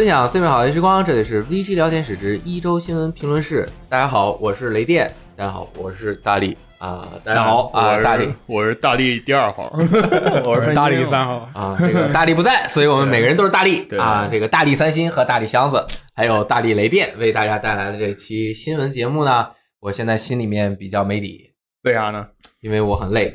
分享最美好的时光，这里是 VG 聊天室之一周新闻评论室。大家好，我是雷电。大家好，我是大力啊。大家好啊，大力，我是大力第二号，我是大力三号啊。这个大力不在，所以我们每个人都是大力啊。这个大力三星和大力箱子，还有大力雷电为大家带来的这期新闻节目呢，我现在心里面比较没底，为啥呢？因为我很累。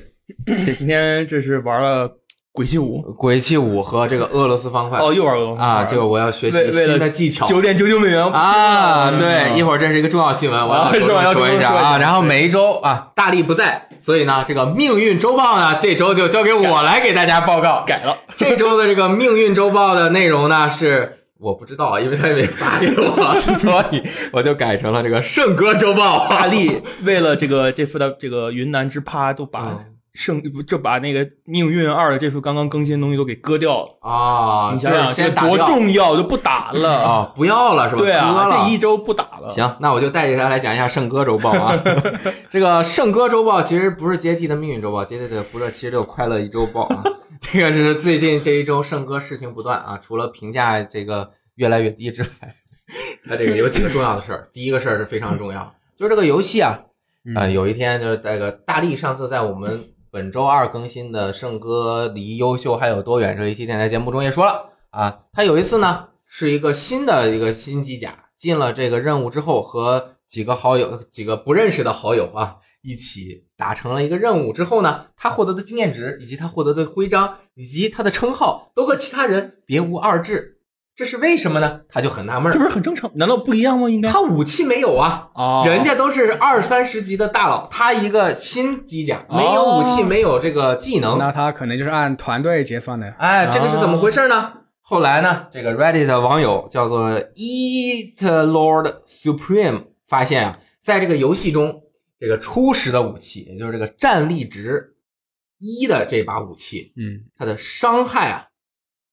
这今天这是玩了。鬼泣五，鬼泣五和这个俄罗斯方块哦，又玩俄罗斯啊！就我要学习新的技巧，九点九九美元啊！对，一会儿这是一个重要新闻，我要说一下啊。然后每一周啊，大力不在，所以呢，这个命运周报呢，这周就交给我来给大家报告。改了，这周的这个命运周报的内容呢是我不知道，因为他也没发给我，所以我就改成了这个圣歌周报。大力为了这个这副的这个云南之趴都把。圣不就把那个命运二的这副刚刚更新的东西都给割掉了啊！你想想这多重要，就不打了啊！不要了是吧？对啊，这一周不打了。行，那我就带着大家来讲一下圣歌周报啊。这个圣歌周报其实不是接替的命运周报，接替的辐射七十六快乐一周报啊。这个是最近这一周圣歌事情不断啊，除了评价这个越来越低之外，它这个有几个重要的事儿。第一个事儿是非常重要，就是这个游戏啊，啊，有一天就是那个大力上次在我们。本周二更新的《圣歌离优秀还有多远》这一期电台节目中也说了啊，他有一次呢是一个新的一个新机甲进了这个任务之后，和几个好友、几个不认识的好友啊一起达成了一个任务之后呢，他获得的经验值以及他获得的徽章以及他的称号都和其他人别无二致。这是为什么呢？他就很纳闷，这不是很正常？难道不一样吗？应该他武器没有啊，人家都是二三十级的大佬，他一个新机甲，没有武器，没有这个技能，那他可能就是按团队结算的。哎，这个是怎么回事呢？后来呢，这个 Reddit 网友叫做 Eat Lord Supreme 发现啊，在这个游戏中，这个初始的武器，也就是这个战力值一的这把武器，嗯，它的伤害啊，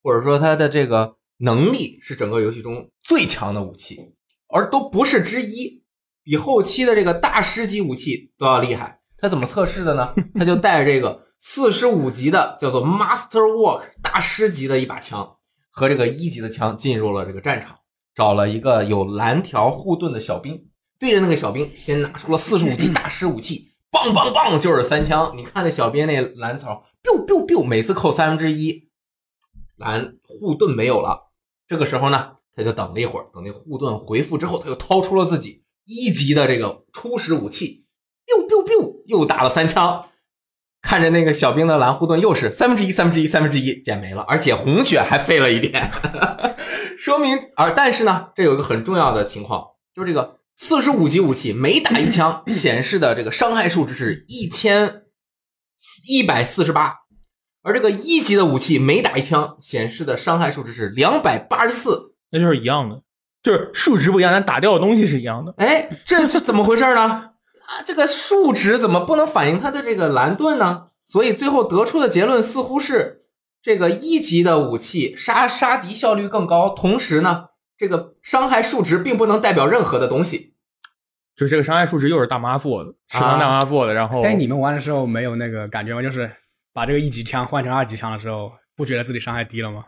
或者说它的这个。能力是整个游戏中最强的武器，而都不是之一，比后期的这个大师级武器都要厉害。他怎么测试的呢？他就带着这个四十五级的叫做 Masterwork 大师级的一把枪和这个一级的枪进入了这个战场，找了一个有蓝条护盾的小兵，对着那个小兵先拿出了四十五级大师武器，棒棒棒就是三枪。你看那小兵那蓝草，biu biu biu，每次扣三分之一，蓝护盾没有了。这个时候呢，他就等了一会儿，等那护盾回复之后，他又掏出了自己一级的这个初始武器，biu biu biu，又打了三枪。看着那个小兵的蓝护盾又是三分之一、三分之一、三分之一减没了，而且红血还废了一点，说明而但是呢，这有一个很重要的情况，就是这个四十五级武器每打一枪 显示的这个伤害数值是一千一百四十八。而这个一级的武器每打一枪显示的伤害数值是两百八十四，那就是一样的，就是数值不一样，但打掉的东西是一样的。哎，这是怎么回事呢？啊，这个数值怎么不能反映它的这个蓝盾呢？所以最后得出的结论似乎是，这个一级的武器杀杀敌效率更高，同时呢，这个伤害数值并不能代表任何的东西。就是这个伤害数值又是大妈做的，食堂大妈做的。然后，哎，你们玩的时候没有那个感觉吗？就是。把这个一级枪换成二级枪的时候，不觉得自己伤害低了吗？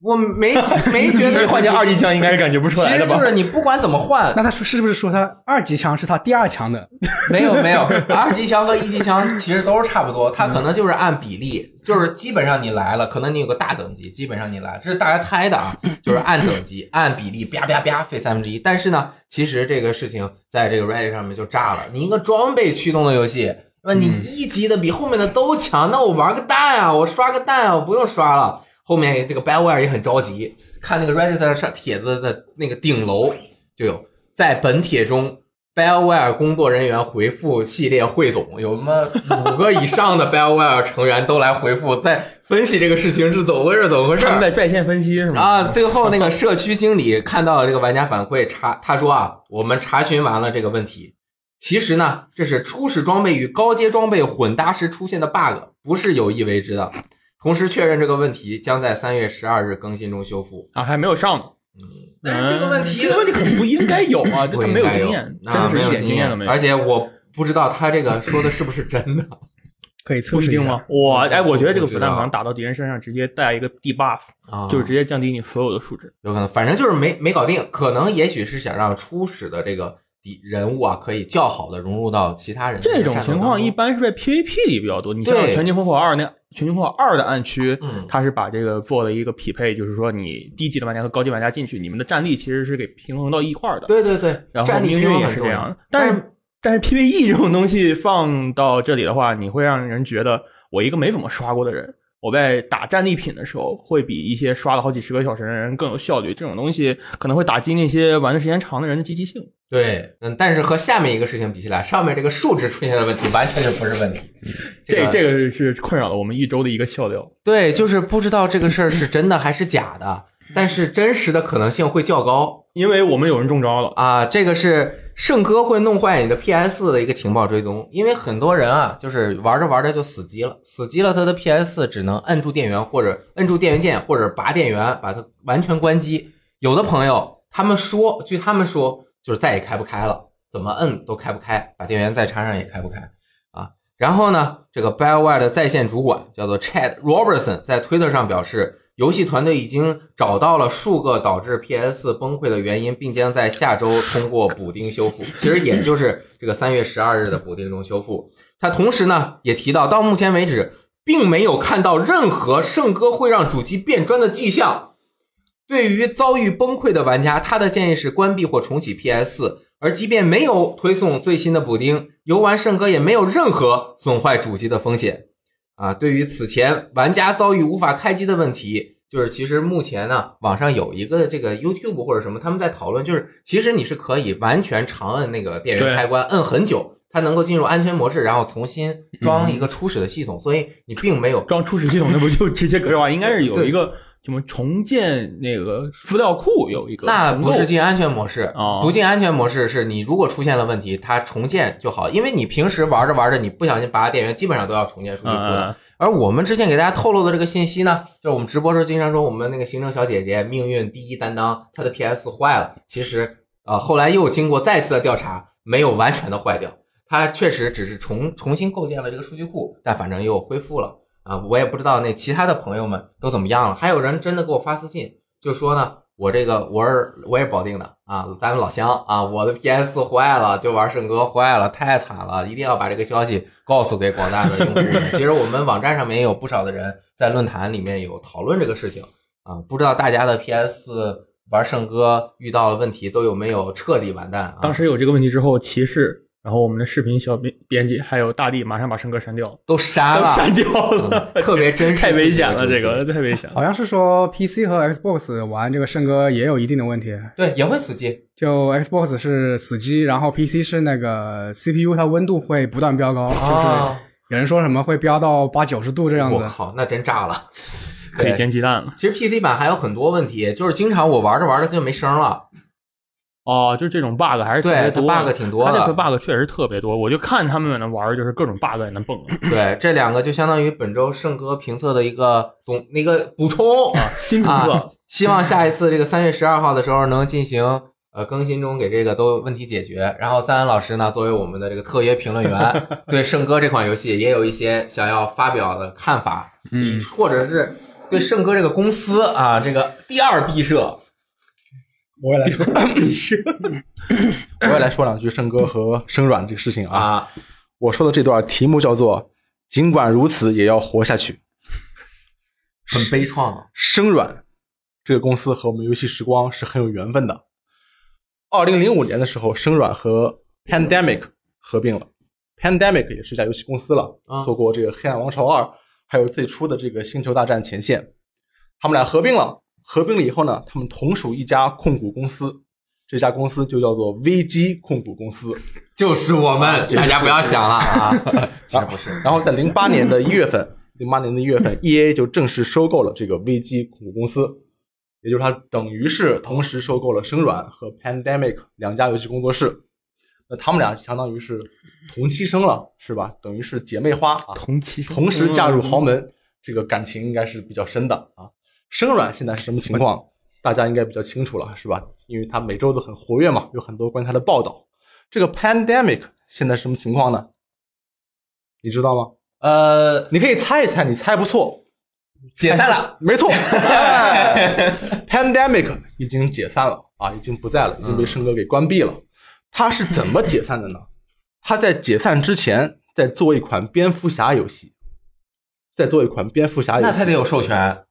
我没 没觉得换成二级枪应该是感觉不出来的吧？就是你不管怎么换，那他说是不是说他二级枪是他第二强的？没有没有，二级枪和一级枪其实都是差不多，他可能就是按比例，就是基本上你来了，可能你有个大等级，基本上你来，这是大家猜的啊，就是按等级按比例啪啪啪费三分之一。但是呢，其实这个事情在这个 Reddit 上面就炸了，你一个装备驱动的游戏。那你一级的比后面的都强，那我玩个蛋啊！我刷个蛋啊！我不用刷了。后面这个 BioWare 也很着急，看那个 Reddit 上帖子的那个顶楼就有，在本帖中 BioWare 工作人员回复系列汇总，有什么五个以上的 BioWare 成员都来回复，在分析这个事情是怎么回事，怎么回事？他们在在线分析是吗？啊，最后那个社区经理看到了这个玩家反馈，查他说啊，我们查询完了这个问题。其实呢，这是初始装备与高阶装备混搭时出现的 bug，不是有意为之的。同时确认这个问题将在三月十二日更新中修复啊，还没有上呢。嗯，但是这个问题，这个问题很不应该有啊，他没有经验，真的是一点经验都没有。而且我不知道他这个说的是不是真的。可以测试一下不一定吗？我，哎，我觉得这个子弹可能打到敌人身上，直接带一个 debuff，啊，就是直接降低你所有的数值。有可能，反正就是没没搞定，可能也许是想让初始的这个敌人物啊，可以较好的融入到其他人这种情况一般是在 PVP 里比较多。你像对《全境烽火二》那《全境烽火二》的暗区，嗯它是把这个做了一个匹配，就是说你低级的玩家和高级玩家进去，你们的战力其实是给平衡到一块儿的。对对对，然后战力命运也是这样，但是但是 PVE 这种东西放到这里的话，你会让人觉得我一个没怎么刷过的人，我在打战利品的时候会比一些刷了好几十个小时的人更有效率。这种东西可能会打击那些玩的时间长的人的积极性。对，嗯，但是和下面一个事情比起来，上面这个数值出现的问题完全就不是问题。个这这个是困扰了我们一周的一个笑料。对，就是不知道这个事儿是真的还是假的，但是真实的可能性会较高因为我们有人中招了，啊。这个是圣哥会弄坏你的 PS 的一个情报追踪，因为很多人啊，就是玩着玩着就死机了，死机了，他的 PS 只能摁住电源或者摁住电源键或者拔电源，把它完全关机。有的朋友他们说，据他们说，就是再也开不开了，怎么摁都开不开，把电源再插上也开不开啊。然后呢，这个 BioWare 的在线主管叫做 Chad Robertson 在推特上表示，游戏团队已经找到了数个导致 PS 崩溃的原因，并将在下周通过补丁修复。其实也就是这个三月十二日的补丁中修复。他同时呢也提到，到目前为止，并没有看到任何圣歌会让主机变砖的迹象。对于遭遇崩溃的玩家，他的建议是关闭或重启 PS。而即便没有推送最新的补丁，游玩圣歌也没有任何损坏主机的风险。啊，对于此前玩家遭遇无法开机的问题，就是其实目前呢，网上有一个这个 YouTube 或者什么，他们在讨论，就是其实你是可以完全长摁那个电源开关，摁很久，它能够进入安全模式，然后重新装一个初始的系统，所以你并没有装初始系统那不就直接格式化？应该是有一个什么重建那个资料库有一个那不是进安全模式，哦不进安全模式是你如果出现了问题，它重建就好，因为你平时玩着玩着，你不小心拔个电源，基本上都要重建数据库而我们之前给大家透露的这个信息呢，就是我们直播时候经常说我们那个行政小姐姐命运第一担当，她的 PS 坏了，其实呃后来又经过再次的调查，没有完全的坏掉，它确实只是重重新构建了这个数据库，但反正又恢复了啊，我也不知道那其他的朋友们都怎么样了，还有人真的给我发私信，就说呢。我这个我是我也保定的啊，咱们老乡啊，我的 PS 坏了，就玩圣哥坏了，太惨了，一定要把这个消息告诉给广大的用户。其实我们网站上面也有不少的人在论坛里面有讨论这个事情啊，不知道大家的 PS 玩圣歌遇到了问题都有没有彻底完蛋啊？当时有这个问题之后，骑士，然后我们的视频小编编辑还有大地马上把圣哥删掉，都删了，删掉了，嗯特别真实，太危险了，这个太危险了。好像是说 PC 和 Xbox 玩这个圣哥也有一定的问题，对也会死机，就 Xbox 是死机，然后 PC 是那个 CPU 它温度会不断飙高，就是啊，有人说什么会飙到八九十度这样子。我靠，那真炸了，可以煎鸡蛋了。其实 PC 版还有很多问题，就是经常我玩着玩着它就没声了。哦，就这种 bug 还是特别多的 bug 挺多的它这次 bug 确实特别多，我就看他们在那玩，就是各种 bug 也能蹦。对，这两个就相当于本周圣哥评测的一个总那个补充啊，新评测、啊。希望下一次这个三月十二号的时候能进行呃更新中给这个都问题解决。然后赞恩老师呢，作为我们的这个特约评论员，对圣哥这款游戏也有一些想要发表的看法，嗯，或者是对圣哥这个公司啊这个第二毕设我也来说，我也来说两句生哥和生软这个事情啊。啊，我说的这段题目叫做“尽管如此，也要活下去很悲怆啊。”。生软这个公司和我们游戏时光是很有缘分的。二零零五年的时候，生软和 Pandemic 合并了，Pandemic 也是一家游戏公司了啊，做过这个《黑暗王朝二》，还有最初的这个《星球大战前线》。他们俩合并了，合并了以后呢，他们同属一家控股公司，这家公司就叫做 VG 控股公司。就是我们，大家不要想了啊，其实不是。然后在零八年的一月份，零八年的一月份，E A 就正式收购了这个 VG 控股公司，也就是它等于是同时收购了生软和 Pandemic 两家游戏工作室。那他们俩相当于是同期生了，是吧？等于是姐妹花啊，同期同时嫁入豪门，这个感情应该是比较深的啊。生软现在是什么情况？大家应该比较清楚了，是吧？因为它每周都很活跃嘛，有很多关于它的报道。这个 Pandemic 现在什么情况呢？你知道吗？呃，你可以猜一猜，你猜不错，解散了。没错、哎 Pandemic 已经解散了啊，已经不在了，已经被生哥给关闭了。它是怎么解散的呢？他在解散之前在做一款蝙蝠侠游戏，在做一款蝙蝠侠游戏。那他得有授权。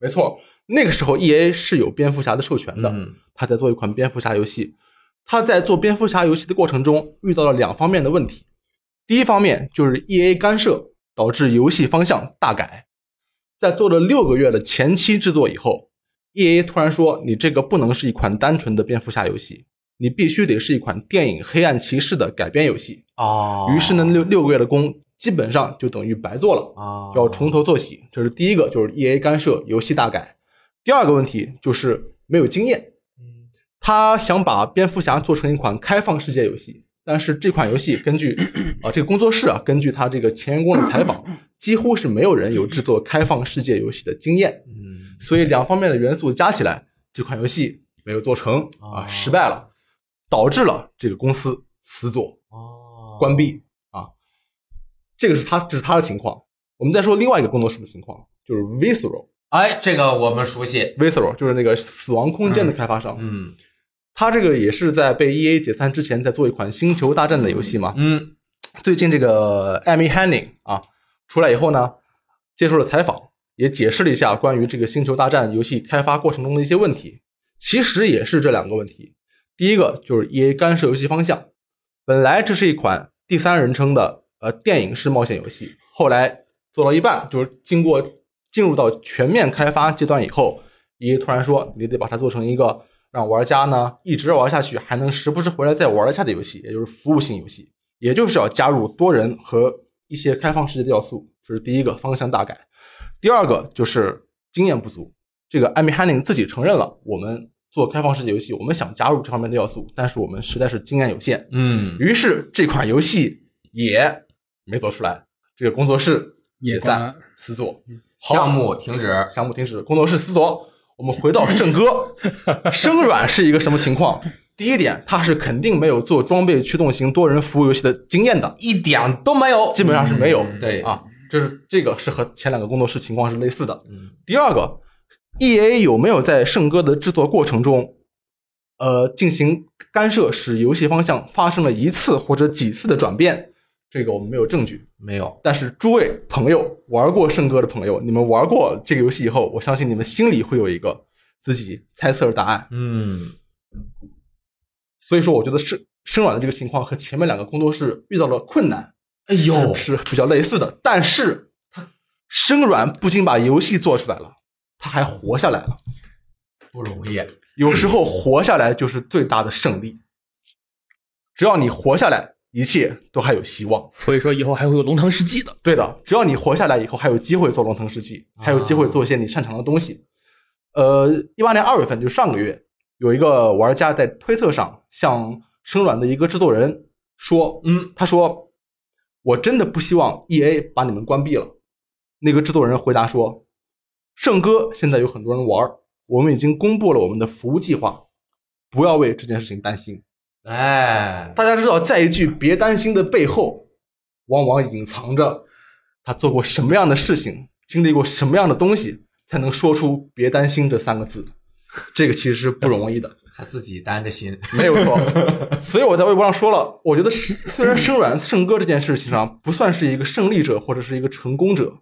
没错，那个时候 E A 是有蝙蝠侠的授权的，嗯他在做一款蝙蝠侠游戏。他在做蝙蝠侠游戏的过程中遇到了两方面的问题，第一方面就是 E A 干涉导致游戏方向大改，在做了六个月的前期制作以后，E A 突然说你这个不能是一款单纯的蝙蝠侠游戏，你必须得是一款电影《黑暗骑士》的改编游戏。哦于是呢，六六个月的工基本上就等于白做了。啊，要从头做起，这是第一个，就是 E A 干涉游戏大改。第二个问题就是没有经验，他想把蝙蝠侠做成一款开放世界游戏，但是这款游戏根据 啊、这个工作室啊，根据他这个前员工的采访，几乎是没有人有制作开放世界游戏的经验，嗯。所以两方面的元素加起来，这款游戏没有做成啊，哦失败了，导致了这个公司死左。哦，关闭。啊，这个是他这是他的情况。我们再说另外一个工作室的情况，就是 Visceral。哎，这个我们熟悉。Visceral 就是那个死亡空间的开发商，嗯他这个也是在被 EA 解散之前在做一款星球大战的游戏嘛。嗯最近这个 Amy Henning 啊出来以后呢，接受了采访，也解释了一下关于这个星球大战游戏开发过程中的一些问题。其实也是这两个问题。第一个就是 EA 干涉游戏方向，本来这是一款第三人称的呃电影式冒险游戏，后来做到一半，就是经过进入到全面开发阶段以后，EA 突然说你得把它做成一个让玩家呢一直玩下去，还能时不时回来再玩一下的游戏，也就是服务性游戏。也就是要加入多人和一些开放世界的要素，这是第一个方向大改。第二个就是经验不足，这个艾米·汉宁自己承认了，我们做开放世界游戏，我们想加入这方面的要素，但是我们实在是经验有限，嗯于是这款游戏也没做出来，这个工作室解散也关了死左，好项目停止。项目停止，工作室思索。我们回到圣歌，生软是一个什么情况？第一点，它是肯定没有做装备驱动型多人服务游戏的经验的，一点都没有，基本上是没有。嗯对啊，这是这个是和前两个工作室情况是类似的。嗯第二个，E A 有没有在圣歌的制作过程中，呃，进行干涉，使游戏方向发生了一次或者几次的转变？这个我们没有证据。没有。但是诸位朋友玩过圣歌的朋友，你们玩过这个游戏以后，我相信你们心里会有一个自己猜测的答案。嗯所以说，我觉得生生软的这个情况和前面两个工作室遇到了困难，哎呦是是比较类似的。但是，他生软不仅把游戏做出来了，他还活下来了。不容易。有时候活下来就是最大的胜利。只要你活下来，一切都还有希望。所以说以后还会有龙腾世纪的。对的，只要你活下来以后，还有机会做龙腾世纪，还有机会做一些你擅长的东西。呃，一八年二月份，就上个月，有一个玩家在推特上向生软的一个制作人说，嗯，他说：“我真的不希望 E A 把你们关闭了。”那个制作人回答说：“圣歌现在有很多人玩，我们已经公布了我们的服务计划，不要为这件事情担心。”哎，大家知道，在一句“别担心”的背后，往往隐藏着他做过什么样的事情，经历过什么样的东西，才能说出“别担心”这三个字。这个其实是不容易的，他自己担着心。没有错。所以我在微博上说了，我觉得是虽然生软圣歌这件事情上不算是一个胜利者或者是一个成功者，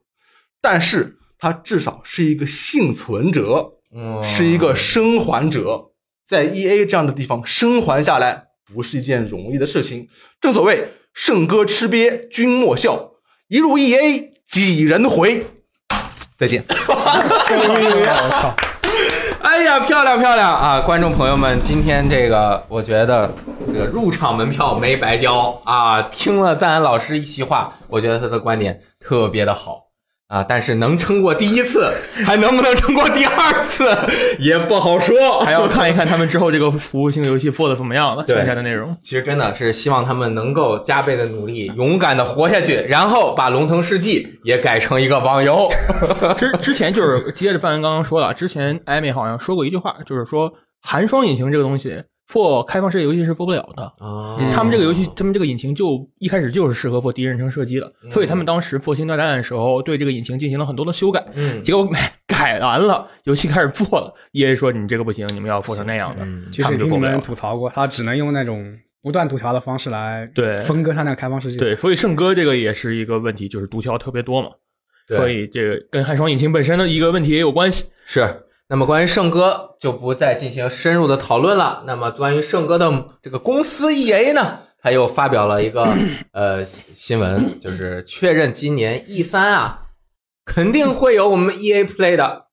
但是他至少是一个幸存者，嗯，是一个生还者，在 E A 这样的地方生还下来，不是一件容易的事情。正所谓“圣歌吃瘪，君莫笑”，一入 E A 几人回。再见。我靠！哎呀，漂亮漂亮啊！观众朋友们，今天这个我觉得这个入场门票没白交啊！听了赞恩老师一席话，我觉得他的观点特别的好啊，但是能撑过第一次，还能不能撑过第二次也不好说。还要 看一看他们之后这个服务性游戏做的怎么样了，剩下的内容。其实真的是希望他们能够加倍的努力，勇敢的活下去，然后把《龙腾世纪》也改成一个网游。之之前就是接着范文刚刚说了，之前艾美好像说过一句话，就是说寒霜引擎这个东西做开放世界游戏是做不了的。啊他们这个游戏，他们这个引擎就一开始就是适合做第一人称射击的，所以他们当时做《星战大战》的时候，对这个引擎进行了很多的修改。嗯结果改完了，游戏开始做了，EA 说你这个不行，你们要做成那样的。嗯其他实也听你们吐槽过，他只能用那种不断读条的方式来对分割他那个开放世界。对，所以圣歌这个也是一个问题，就是毒条特别多嘛，对所以这个跟汉双引擎本身的一个问题也有关系。是。那么关于圣歌就不再进行深入的讨论了。那么关于圣歌的这个公司 EA 呢，他又发表了一个 呃新新闻，就是确认今年 E 三啊肯定会有我们 EA Play 的。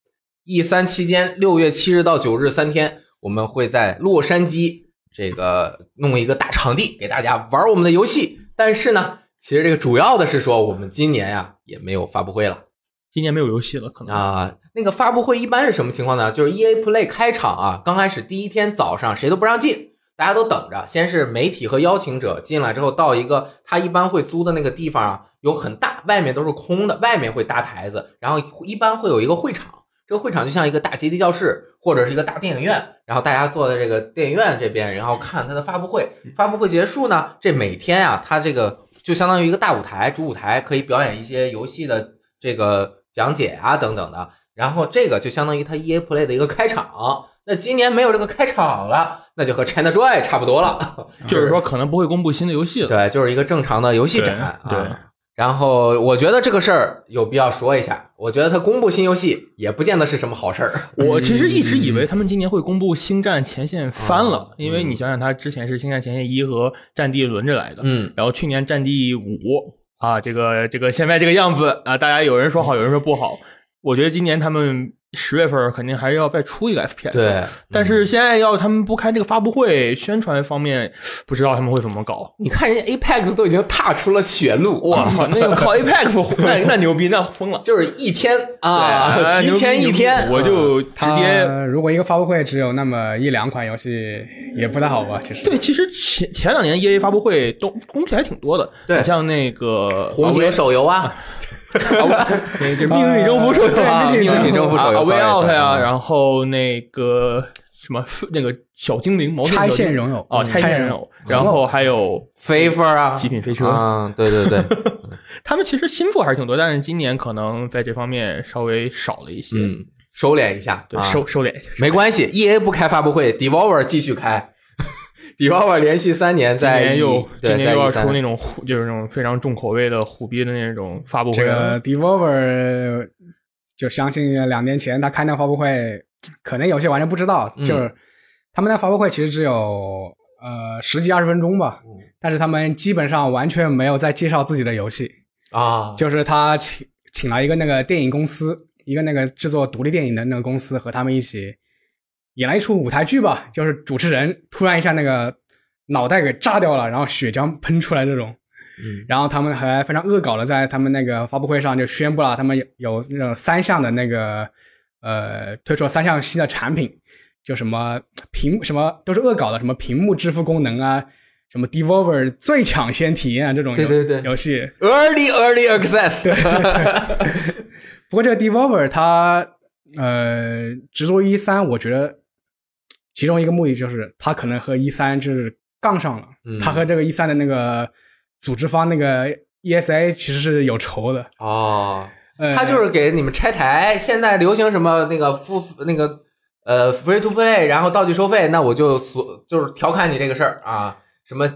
E 三期间，六月七日到九日三天，我们会在洛杉矶这个弄一个大场地给大家玩我们的游戏。但是呢，其实这个主要的是说，我们今年呀也没有发布会了。今年没有游戏了，可能啊，那个发布会一般是什么情况呢？就是 E A Play 开场啊，刚开始第一天早上谁都不让进，大家都等着。先是媒体和邀请者进来之后，到一个他一般会租的那个地方啊，有很大，外面都是空的，外面会搭台子，然后一般会有一个会场。这个会场就像一个大阶梯教室，或者是一个大电影院，然后大家坐在这个电影院这边，然后看他的发布会。发布会结束呢，这每天啊，他这个就相当于一个大舞台，主舞台可以表演一些游戏的这个讲解啊等等的。然后这个就相当于他 EA Play 的一个开场。那今年没有这个开场了，那就和 China Joy 差不多了，就是说可能不会公布新的游戏了。对，就是一个正常的游戏展。对啊然后我觉得这个事儿有必要说一下，我觉得他公布新游戏也不见得是什么好事儿。我其实一直以为他们今年会公布《星战前线》翻了，嗯因为你想想，它之前是《星战前线一》和《战地》轮着来的，嗯，然后去年《战地五》啊，这个这个现在这个样子啊，大家有人说好，有人说不好。我觉得今年他们十月份肯定还是要再出一个 FPS，，对，但是现在要他们不开这个发布会，宣传方面不知道他们会怎么搞。你看人家 Apex 都已经踏出了血路，我操，那个靠 Apex，那那牛逼，那疯了。就是一天啊，对提前一天，我就直接他如果一个发布会只有那么一两款游戏，也不太好吧？其实对，其实前前两年 E A 发布会都东西还挺多的，对你像那个红警手游啊，那个命运征服手游啊命运征服手游啊 sorry，，Way Out 呀，啊然后那个什么那个小精灵毛线拆线拥有。哦，拆拆线线拥有，然后还有飞飞啊，极品飞车。嗯，对对对，他们其实新作还是挺多，但是今年可能在这方面稍微少了一些，嗯，收敛一下，对，啊。收收敛一下。没关系，E A 不开发布会，Devolver 继续开 Devolver 连续三年今在年又对今年又要在出那种虎，就是那种非常重口味的虎逼的那种发布会这。个 Devolver 就相信两年前他开那发布会，可能有些玩家不知道，嗯。就是他们那发布会其实只有呃十几二十分钟吧，嗯。但是他们基本上完全没有在介绍自己的游戏，啊，就是他请请了一个那个电影公司，一个那个制作独立电影的那个公司和他们一起演了一出舞台剧吧，就是主持人突然一下那个脑袋给炸掉了，然后血浆喷出来这种。嗯然后他们还非常恶搞的在他们那个发布会上就宣布了，他们有有那种三项的那个呃推出了三项新的产品，就什么屏什么都是恶搞的，什么屏幕支付功能啊，什么 Devolver 最抢先体验啊这种游对对对游戏。Early Early Access，对 不过这个 Devolver 它呃执着一三，我觉得其中一个目的就是他可能和一三就是杠上了，嗯它和这个一三的那个组织方那个 ESA 其实是有仇的。哦，呃，他就是给你们拆台。现在流行什么那个付那个呃 free to play，然后道具收费，那我就所就是调侃你这个事儿啊，什么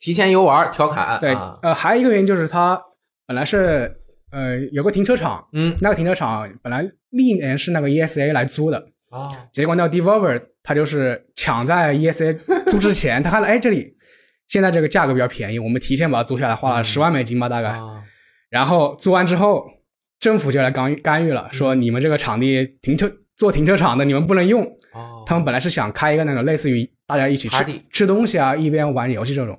提前游玩调侃，对啊，呃，还有一个原因就是他本来是呃有个停车场，嗯那个停车场本来历年是那个 ESA 来租的，哦结果那个 Devolver 他就是抢在 ESA 租之前，他看到哎这里现在这个价格比较便宜，我们提前把它租下来，花了嗯。十万美金吧大概，啊。然后租完之后，政府就来干预干预了，嗯。说你们这个场地停车做停车场的你们不能用。哦，他们本来是想开一个那种类似于大家一起吃吃东西啊，一边玩游戏这种。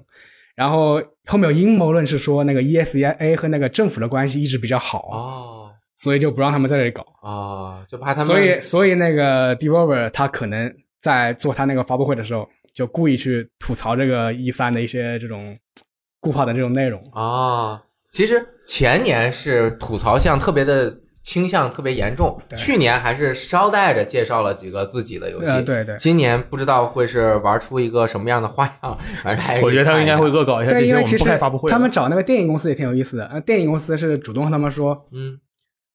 然后后面有阴谋论是说那个 ESA 和那个政府的关系一直比较好，哦所以就不让他们在这里搞。哦，就怕他们所以所以那个 Devolver 他可能在做他那个发布会的时候，就故意去吐槽这个 E 三的一些这种固化的这种内容。啊，其实前年是吐槽项特别的倾向特别严重。对去年还是捎带着介绍了几个自己的游戏，呃，对对今年不知道会是玩出一个什么样的花样，反正还是我觉得他们应该会恶搞一下这对，些我们不因为其实开发布会的。他们找那个电影公司也挺有意思的。呃，电影公司是主动和他们说，嗯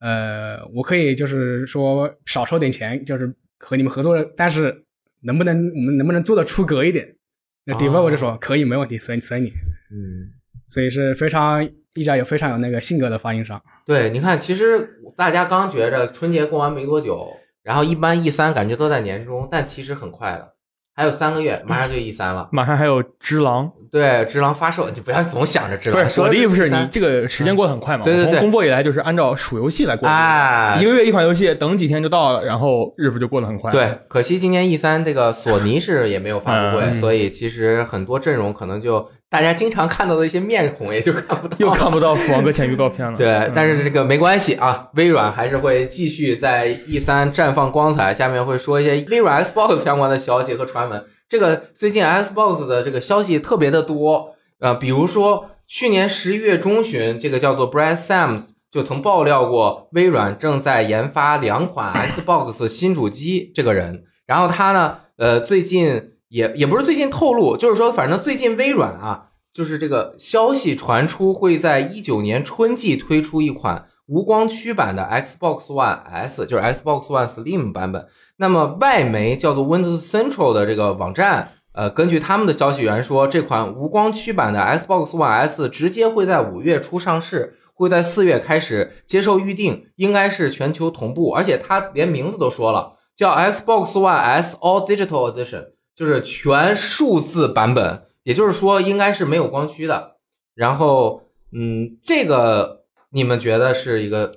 呃，我可以就是说少收点钱，就是和你们合作，但是能不能我们能不能做的出格一点？那哦 developer 就说、可以，没问题，随你随你。嗯。所以是非常一家有非常有那个性格的发行商。对，你看，其实大家刚觉着春节过完没多久，然后一般 E 三感觉都在年中，但其实很快的，还有三个月，马上就 E 三了。马上还有《只狼》，对，《只狼》发售，就不要总想着《只狼》。不是我的意思是你这个时间过得很快嘛？对对对从公布以来就是按照数游戏来过日子，哎一个月一款游戏，等几天就到了，然后日子就过得很快。对，可惜今年 E 三这个索尼是也没有发布会，嗯 所以其实很多阵容可能就大家经常看到的一些面孔也就看不到，又看不到《死亡搁浅》预告片了。对，嗯但是这个没关系啊，微软还是会继续在 E 三绽放光彩。下面会说一些微软 Xbox 相关的消息和传闻。这个最近 Xbox 的这个消息特别的多，呃，比如说去年十一月中旬，这个叫做 Brad Sams 就曾爆料过，微软正在研发两款 Xbox 新主机。这个人，然后他呢，呃，最近也也不是最近透露，就是说，反正最近微软啊。就是这个消息传出，会在一九年春季推出一款无光驱版的 Xbox One S，就是 Xbox One Slim 版本。那么外媒叫做 Windows Central 的这个网站，呃，根据他们的消息源说，这款无光驱版的 Xbox One S 直接会在五月初上市，会在四月开始接受预定，应该是全球同步，而且它连名字都说了，叫 Xbox One S All Digital Edition，就是全数字版本。也就是说，应该是没有光驱的。然后，嗯，这个你们觉得是一个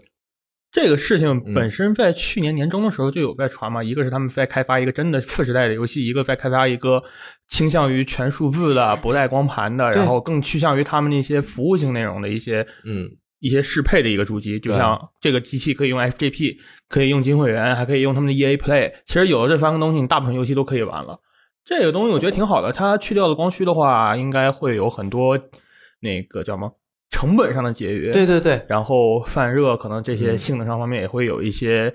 这个事情嗯本身在去年年中的时候就有在传嘛，一个是他们在开发一个真的次时代的游戏，一个在开发一个倾向于全数字的、不带光盘的，然后更趋向于他们那些服务性内容的一些嗯一些适配的一个主机，就像这个机器可以用 FGP，可以用金会员，还可以用他们的 EA Play。其实有了这三个东西，你大部分游戏都可以玩了。这个东西我觉得挺好的，它去掉了光驱的话，应该会有很多那个叫什么成本上的节约。对对对，然后散热可能这些嗯性能上方面也会有一些、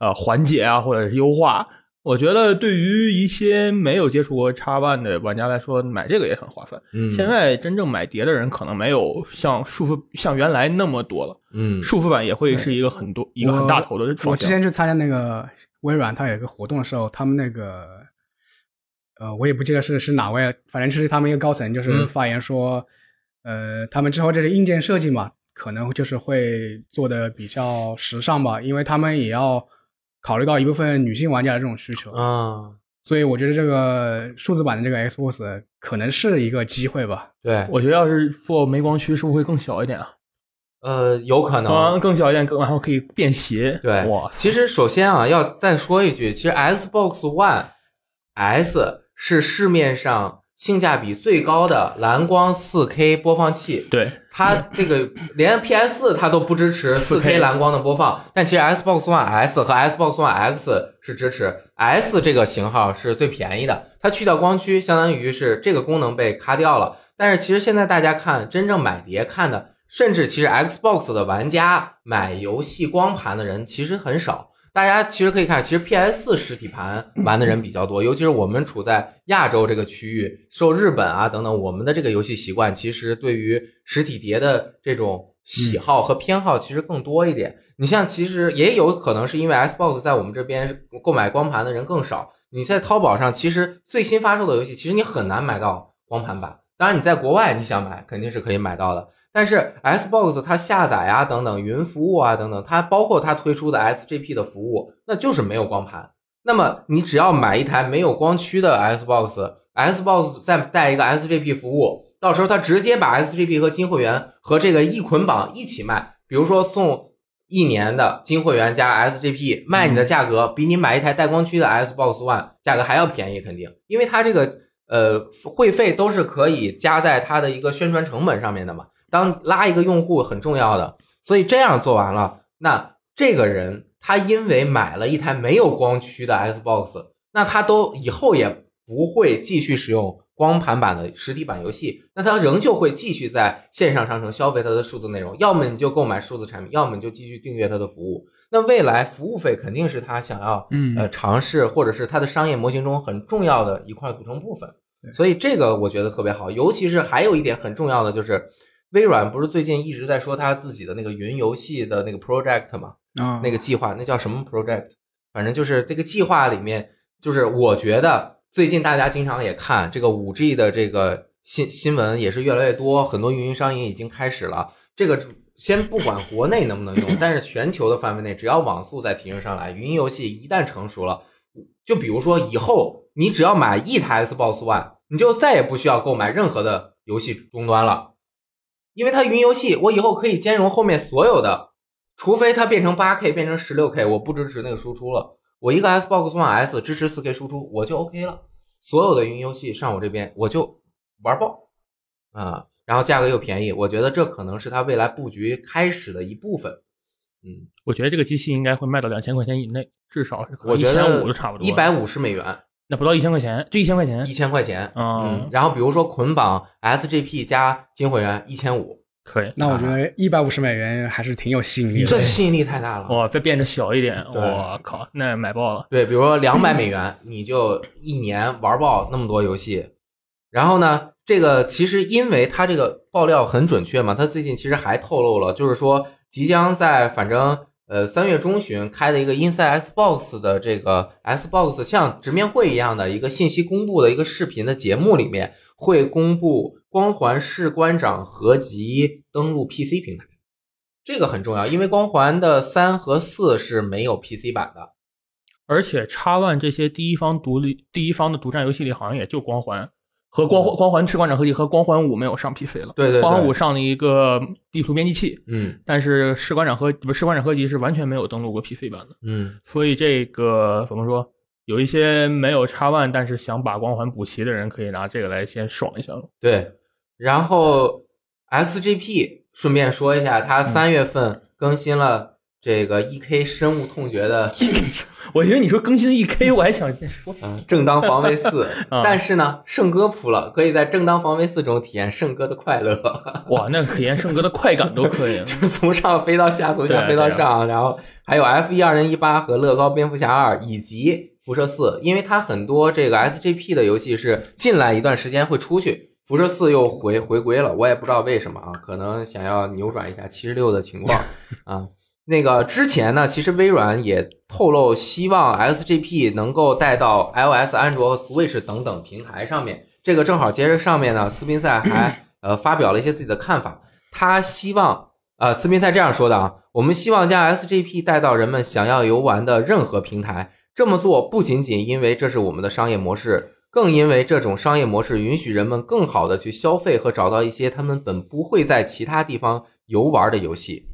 呃缓解啊，或者是优化。我觉得对于一些没有接触过叉 One 的玩家来说，买这个也很划算。嗯，现在真正买碟的人可能没有像束缚像原来那么多了，嗯束缚版也会是一个很多一个很大头的我。之前去参加那个微软，它有一个活动的时候，他们那个呃，我也不记得是是哪位，反正是他们一个高层就是嗯发言说，呃，他们之后这是硬件设计嘛，可能就是会做的比较时尚吧，因为他们也要考虑到一部分女性玩家的这种需求，啊，所以我觉得这个数字版的这个 Xbox 可能是一个机会吧。对，我觉得要是做没光驱，是不是会更小一点啊？呃，有可能。啊，更小一点，更然后可以便携。对，哇，其实首先啊，要再说一句，其实 Xbox One S 是市面上性价比最高的蓝光 4K 播放器。对，它这个连 PS 它都不支持 4K 4K 蓝光的播放，但其实 Xbox One S 和 Xbox One X 是支持。S 这个型号是最便宜的，它去掉光驱，相当于是这个功能被卡掉了。但是其实现在大家看，真正买碟看的，甚至其实 Xbox 的玩家买游戏光盘的人其实很少。大家其实可以看，其实 PS 四实体盘玩的人比较多，尤其是我们处在亚洲这个区域，受日本啊等等，我们的这个游戏习惯，其实对于实体碟的这种喜好和偏好其实更多一点。你像，其实也有可能是因为 Xbox 在我们这边购买光盘的人更少，你在淘宝上其实最新发售的游戏，其实你很难买到光盘版。当然，你在国外你想买肯定是可以买到的。但是 Xbox 它下载啊等等云服务啊等等，它包括它推出的 SGP 的服务，那就是没有光盘。那么你只要买一台没有光驱的 Xbox，Xbox 再带一个 SGP 服务，到时候它直接把 XGP 和金会员和这个一捆绑一起卖，比如说送一年的金会员加 SGP，卖你的价格比你买一台带光驱的 Xbox One 价格还要便宜，肯定，因为它这个呃会费都是可以加在它的一个宣传成本上面的嘛。当拉一个用户很重要的，所以这样做完了，那这个人他因为买了一台没有光驱的 Xbox，那他都以后也不会继续使用光盘版的实体版游戏，那他仍旧会继续在线上商城消费他的数字内容，要么你就购买数字产品，要么你就继续订阅他的服务。那未来服务费肯定是他想要嗯呃尝试，或者是他的商业模型中很重要的一块组成部分。所以这个我觉得特别好，尤其是还有一点很重要的就是，微软不是最近一直在说它自己的那个云游戏的那个 project 嘛，啊，那个计划，那叫什么 project？反正就是这个计划里面，就是我觉得最近大家经常也看这个五 G 的这个新新闻也是越来越多，很多运营商也已经开始了。这个先不管国内能不能用，但是全球的范围内，只要网速再提升上来，云游戏一旦成熟了，就比如说以后你只要买一台 Xbox One，你就再也不需要购买任何的游戏终端了，因为它云游戏，我以后可以兼容后面所有的。除非它变成八 K，变成十六 K，我不支持那个输出了。我一个 Xbox One S 支持四 K 输出，我就 OK 了。所有的云游戏上我这边我就玩爆啊，然后价格又便宜，我觉得这可能是它未来布局开始的一部分。嗯，我觉得这个机器应该会卖到两千块钱以内，至少是可能我觉一千得五都差不多。一百五十美元，那不到一千块钱，就一千块钱一，千块钱。嗯嗯，然后比如说捆绑 SGP 加金会员一千五，可以。那我觉得一百五十美元还是挺有吸引力的。这吸引力太大了。哇，再变得小一点，我靠，那买爆了。对，比如说两百美元，你就一年玩爆那么多游戏。然后呢，这个其实因为它这个爆料很准确嘛，它最近其实还透露了，就是说即将在反正呃三月中旬开的一个 Inside Xbox 的这个 Xbox 像直面会一样的一个信息公布的一个视频的节目里面，会公布光环士官长合集登陆 PC 平台。这个很重要，因为光环的三和四是没有 PC 版的。而且叉 One 这些第一方独立、第一方的独占游戏里，好像也就光环和光环、光环士官长合集和光环五没有上 PC 了。对对对，光环五上了一个地图编辑器，嗯但是士官长合不是士官长合集是完全没有登录过 PC 版的。嗯，所以这个怎么说？有一些没有叉 One 但是想把光环补齐的人，可以拿这个来先爽一下了。对。然后 XGP 顺便说一下，它三月份更新了这个 EK 深恶痛绝的我觉得你说更新一 K，我还想说，嗯正当防卫四，啊但是呢，圣歌服了，可以在正当防卫四中体验圣歌的快乐，哇，那体验圣歌的快感都可以。就是从上飞到下，从下飞到对上，然后还有 F 一二零一八和乐高蝙蝠侠二以及辐射四，因为它很多这个 SGP 的游戏是进来一段时间会出去。辐射四又回回归了，我也不知道为什么啊，可能想要扭转一下七十六的情况 啊。那个之前呢，其实微软也透露希望 XGP 能够带到 iOS、安卓和 Switch 等等平台上面。这个正好接着上面呢，斯宾塞还呃发表了一些自己的看法。他希望呃，斯宾塞这样说的啊，我们希望将 SGP 带到人们想要游玩的任何平台。这么做不仅仅因为这是我们的商业模式，更因为这种商业模式允许人们更好的去消费和找到一些他们本不会在其他地方游玩的游戏。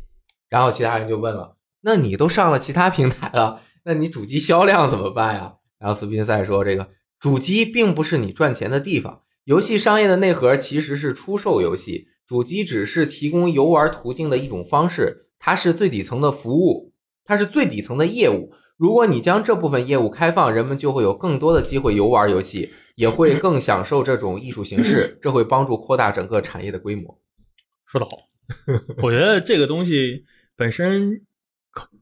然后其他人就问了：“那你都上了其他平台了，那你主机销量怎么办呀？”然后斯宾塞说：“这个主机并不是你赚钱的地方，游戏商业的内核其实是出售游戏，主机只是提供游玩途径的一种方式，它是最底层的服务，它是最底层的业务。如果你将这部分业务开放，人们就会有更多的机会游玩游戏，也会更享受这种艺术形式，这会帮助扩大整个产业的规模。”说得好，我觉得这个东西本身，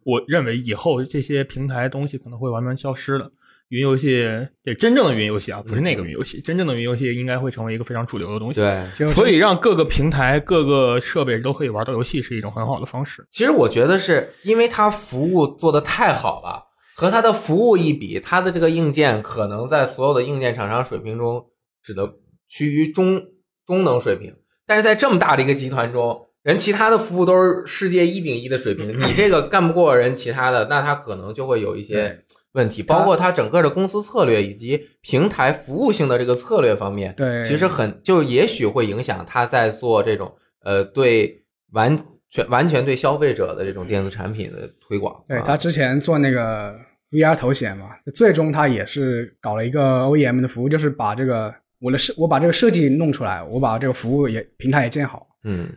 我认为以后这些平台东西可能会慢慢消失的。云游戏，对真正的云游戏啊，不是那个云游戏，真正的云游戏应该会成为一个非常主流的东西。对，所以让各个平台、各个设备都可以玩到游戏是一种很好的方式。其实我觉得是因为它服务做的太好了，和它的服务一比，它的这个硬件可能在所有的硬件厂商水平中只能趋于中中等水平，但是在这么大的一个集团中，人其他的服务都是世界一顶一的水平，你这个干不过人其他的，那他可能就会有一些问题，包括他整个的公司策略以及平台服务性的这个策略方面，对，其实很就也许会影响他在做这种呃对完全完全对消费者的这种电子产品的推广。啊对他之前做那个 VR 头显嘛，最终他也是搞了一个 OEM 的服务，就是把这个我的设我把这个设计弄出来，我把这个服务也平台也建好，嗯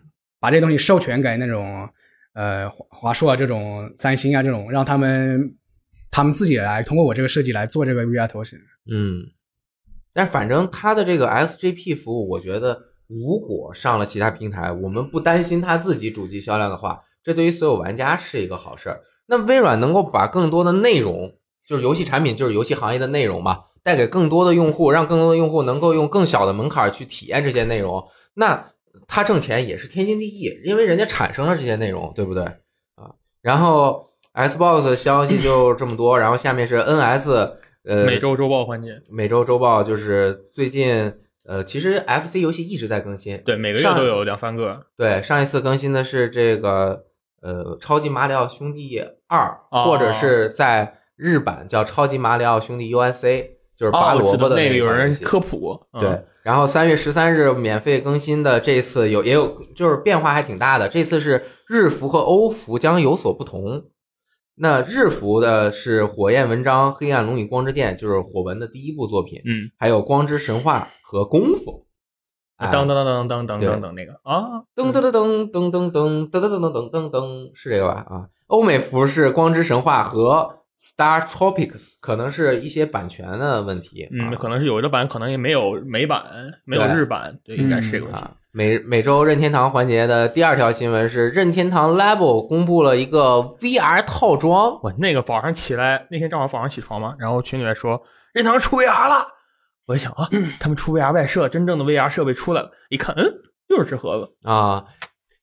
把这东西授权给那种呃华华硕啊这种三星啊这种，让他们他们自己来通过我这个设计来做这个 VR 头显。嗯，但反正它的这个 SGP 服务，我觉得如果上了其他平台，我们不担心它自己主机销量的话，这对于所有玩家是一个好事儿。那微软能够把更多的内容，就是游戏产品，就是游戏行业的内容嘛，带给更多的用户，让更多的用户能够用更小的门槛去体验这些内容，那他挣钱也是天经地义，因为人家产生了这些内容，对不对啊？然后 Xbox 消息就这么多，然后下面是 NS，呃，每周周报环节，每周周报就是最近，呃，其实 FC 游戏一直在更新，对，每个月都有两三个。对，上一次更新的是这个呃《超级马里奥兄弟二》哦或者是在日版叫《超级马里奥兄弟 USA》，就是拔萝卜的那个有人科普，嗯对，然后三月十三日免费更新的这次有也有就是变化还挺大的，这次是日服和欧服将有所不同。那日服的是火焰文章、黑暗龙与光之剑，就是火纹的第一部作品，嗯，还有光之神话和功夫。哎当当当当当当对当当那个啊，噔噔噔噔噔噔噔噔噔噔噔噔噔噔，是这个吧？啊，欧美服是光之神话和 Star Tropics，可能是一些版权的问题。嗯，啊可能是有的版可能也没有美版，没有日版，对，应该是这个问题。啊，每每周任天堂环节的第二条新闻是，任天堂 Level 公布了一个 VR 套装。我那个早上起来那天正好早上起床嘛，然后群里面说任天堂出 VR 了，我一想啊，他们出 VR 外设，真正的 VR 设备出来了，一看，嗯，又是这盒子，啊，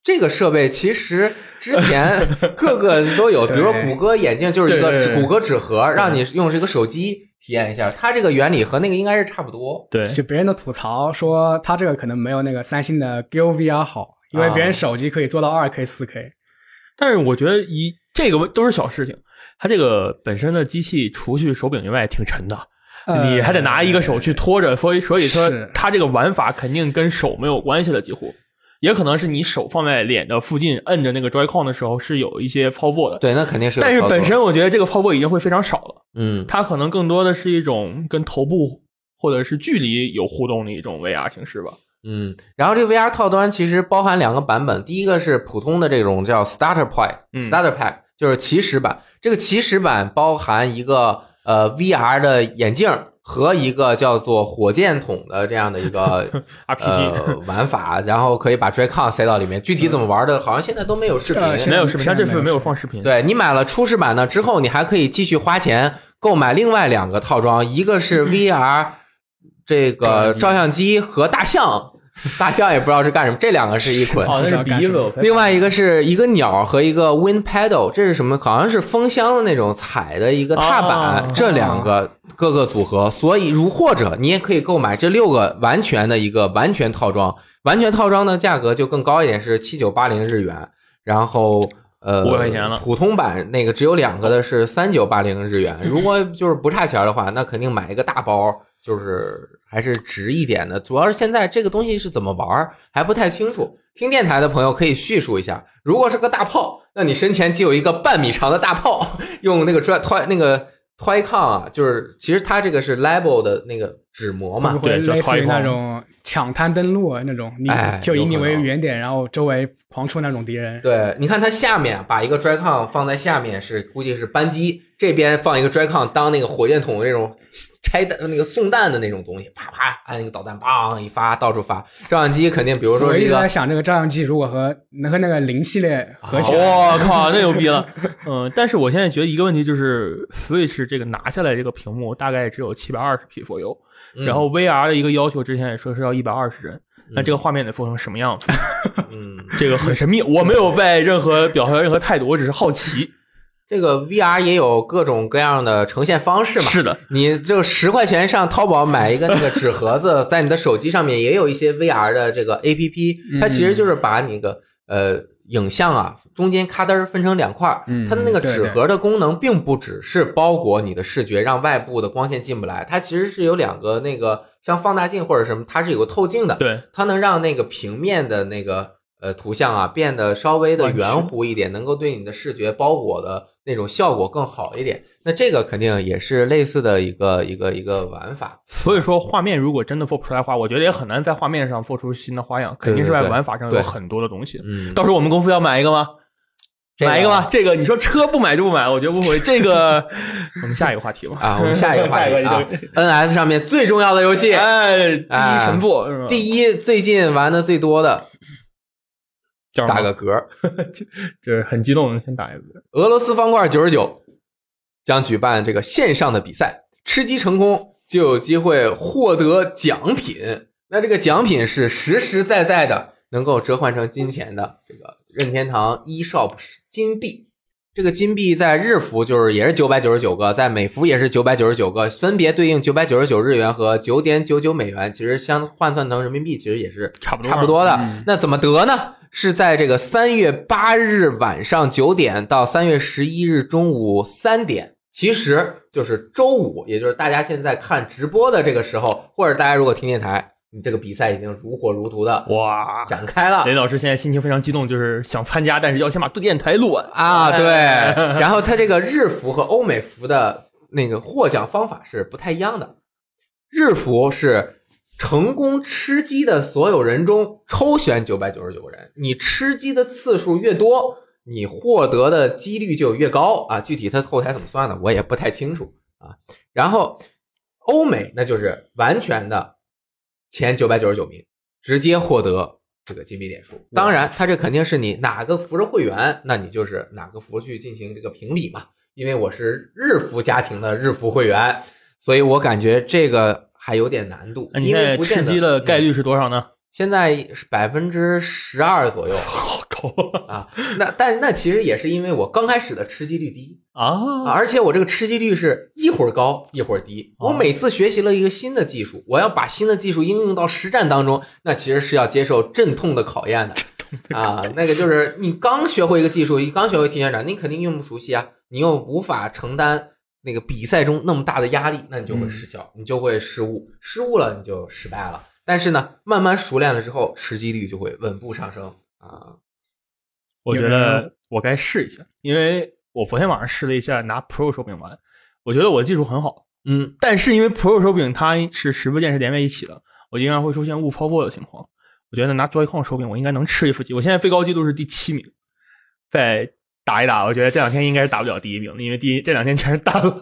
这个设备其实之前 各个都有，比如说谷歌眼镜就是一个谷歌纸盒，让你用这个手机体验一下，它这个原理和那个应该是差不多。对，就别人的吐槽说，它这个可能没有那个三星的 Go VR 好，因为别人手机可以做到二 K、四 K。但是我觉得一这个都是小事情，它这个本身的机器除去手柄以外挺沉的，呃你还得拿一个手去拖着，所以所以说是它这个玩法肯定跟手没有关系了，几乎。也可能是你手放在脸的附近，摁着那个 Joy-Con 的时候是有一些操作的，对，那肯定是有但是本身我觉得这个操作已经会非常少了，嗯它可能更多的是一种跟头部或者是距离有互动的一种 VR 形式吧。嗯，然后这个 VR 套端其实包含两个版本，第一个是普通的这种叫 Starter Pack，Starter 嗯 Pack 就是起始版。这个起始版包含一个呃 VR 的眼镜和一个叫做火箭筒的这样的一个 RPG 呃玩法，然后可以把 Dracon 塞到里面。具体怎么玩的，好像现在都没有视频。没有视频，像这次没有放视频。对你买了初始版呢之后，你还可以继续花钱购买另外两个套装，一个是 VR 这个照相机和大象，大象也不知道是干什么，这两个是一捆。哦，那是鼻子。另外一个是一个鸟和一个 wind pedal，这是什么？好像是风箱的那种踩的一个踏板，哦这两个各个组合。所以，如或者你也可以购买这六个完全的一个完全套装。完全套装的价格就更高一点，是七九八零日元。然后呃，500块钱了普通版那个只有两个的是三九八零日元。如果就是不差钱的话，那肯定买一个大包，就是还是值一点的。主要是现在这个东西是怎么玩还不太清楚。听电台的朋友可以叙述一下，如果是个大炮，那你身前就有一个半米长的大炮，用那个拽推那个推抗啊，就是其实它这个是 Level 的那个纸膜嘛对就类似于那种抢滩登陆啊那种？你哎就以你为原点，然后周围狂出那种敌人。对，你看它下面把一个 Joy-Con 放在下面是估计是扳机，这边放一个 Joy-Con 当那个火箭筒那种拆弹那个送弹的那种东西，啪啪按那个导弹，梆一发到处发。照相机肯定，比如说我一直在想，这个照相机如果和能和那个零系列合起来，我靠，那牛逼了。嗯，但是我现在觉得一个问题就是，Switch 这个拿下来这个屏幕大概只有七百二十 P 左右，嗯然后 VR 的一个要求之前也说是要一百二十帧，那这个画面得做成什么样子？嗯，这个很神秘，我没有在任何表现任何态度，我只是好奇。这个 VR 也有各种各样的呈现方式嘛。是的，你就十块钱上淘宝买一个那个纸盒子，在你的手机上面也有一些 VR 的这个 APP，它其实就是把你个呃影像啊中间咔噔分成两块儿，嗯它的那个纸盒的功能并不只是包裹你的视觉，让外部的光线进不来，它其实是有两个那个像放大镜或者什么，它是有个透镜的，对，它能让那个平面的那个呃图像啊变得稍微的圆弧一点，能够对你的视觉包裹的那种效果更好一点。那这个肯定也是类似的一个一个一个玩法。所以说画面如果真的做不出来的话，我觉得也很难在画面上做出新的花样，肯定是在玩法上有很多的东西。嗯，到时候我们公司要买一个吗？买一个吧。这个你说车不买就不买，我觉得不会。这个 我们下一个话题吧。啊，我们下一个话题 啊，NS 上面最重要的游戏，哎，第一神作是吧？第一最近玩的最多的，打个嗝。就是很激动，先打一个。俄罗斯方块九十九将举办这个线上的比赛，吃鸡成功就有机会获得奖品。那这个奖品是实实在在的，能够折换成金钱的这个任天堂 eShop 金币。这个金币在日服就是也是九百九十九个，在美服也是九百九十九个，分别对应九百九十九日元和九点九九美元。其实相换算成人民币，其实也是差不多差不多的。嗯那怎么得呢？是在这个三月八日晚上九点到三月十一日中午三点，其实就是周五，也就是大家现在看直播的这个时候，或者大家如果听电台，你这个比赛已经如火如荼的哇！展开了雷老师现在心情非常激动，就是想参加，但是要先把电台录完啊，对。哎 然后他这个日服和欧美服的那个获奖方法是不太一样的，日服是。成功吃鸡的所有人中抽选九百九十九个人，你吃鸡的次数越多，你获得的几率就越高啊。具体它后台怎么算的，我也不太清楚啊。然后欧美那就是完全的前九百九十九名直接获得这个金币点数。当然，它这肯定是你哪个服是会员，那你就是哪个服去进行这个评比嘛。因为我是日服家庭的日服会员，所以我感觉这个还有点难度。你现在吃鸡的概嗯率是多少呢？现在是百分之十二左右好高啊。那但那其实也是因为我刚开始的吃鸡率低啊，啊！而且我这个吃鸡率是一会儿高一会儿低。哦我每次学习了一个新的技术，我要把新的技术应用到实战当中，那其实是要接受阵痛的考验的。啊，那个就是你刚学会一个技术，你刚学会提前转，你肯定用不熟悉啊，你又无法承担那个比赛中那么大的压力，那你就会失效，你就会失误，失误了你就失败了。但是呢，慢慢熟练了之后，吃鸡率就会稳步上升啊。我觉得我该试一下，因为我昨天晚上试了一下拿 Pro 手柄玩，我觉得我技术很好，嗯，但是因为 Pro 手柄它是十部件是连在一起的，我经常会出现误操作的情况。我觉得拿 Joy-Con 手柄我应该能吃一副鸡。我现在最高记录是第七名，再打一打，我觉得这两天应该是打不了第一名的，因为第一这两天全是大佬。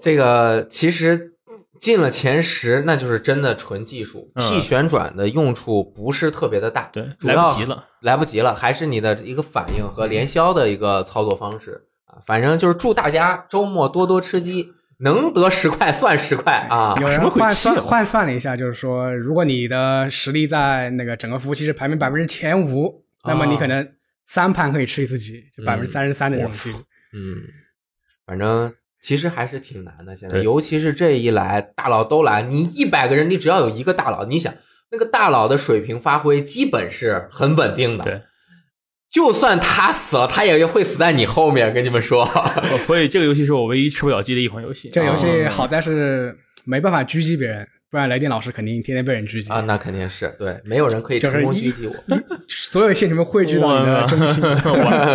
这个其实进了前十，那就是真的纯技术嗯，T 旋转的用处不是特别的大，对，主要来不及了。来不及了，还是你的一个反应和连消的一个操作方式啊。反正就是祝大家周末多多吃鸡，能得十块算十块啊。有什么人换算换算了一下，就是说，如果你的实力在那个整个服务器是排名百分之前五，那么你可能三盘可以吃一次鸡，就百分之三十三的这种几率。嗯，反正其实还是挺难的。现在，尤其是这一来，大佬都来，你一百个人，你只要有一个大佬，你想那个大佬的水平发挥基本是很稳定的。对，就算他死了，他也会死在你后面。跟你们说，所以这个游戏是我唯一吃不了鸡的一款游戏。这个游戏哦好在是没办法狙击别人，不然雷电老师肯定天天被人狙击啊，。那肯定是对，没有人可以成功狙击我。所有线全部汇聚到你的中心。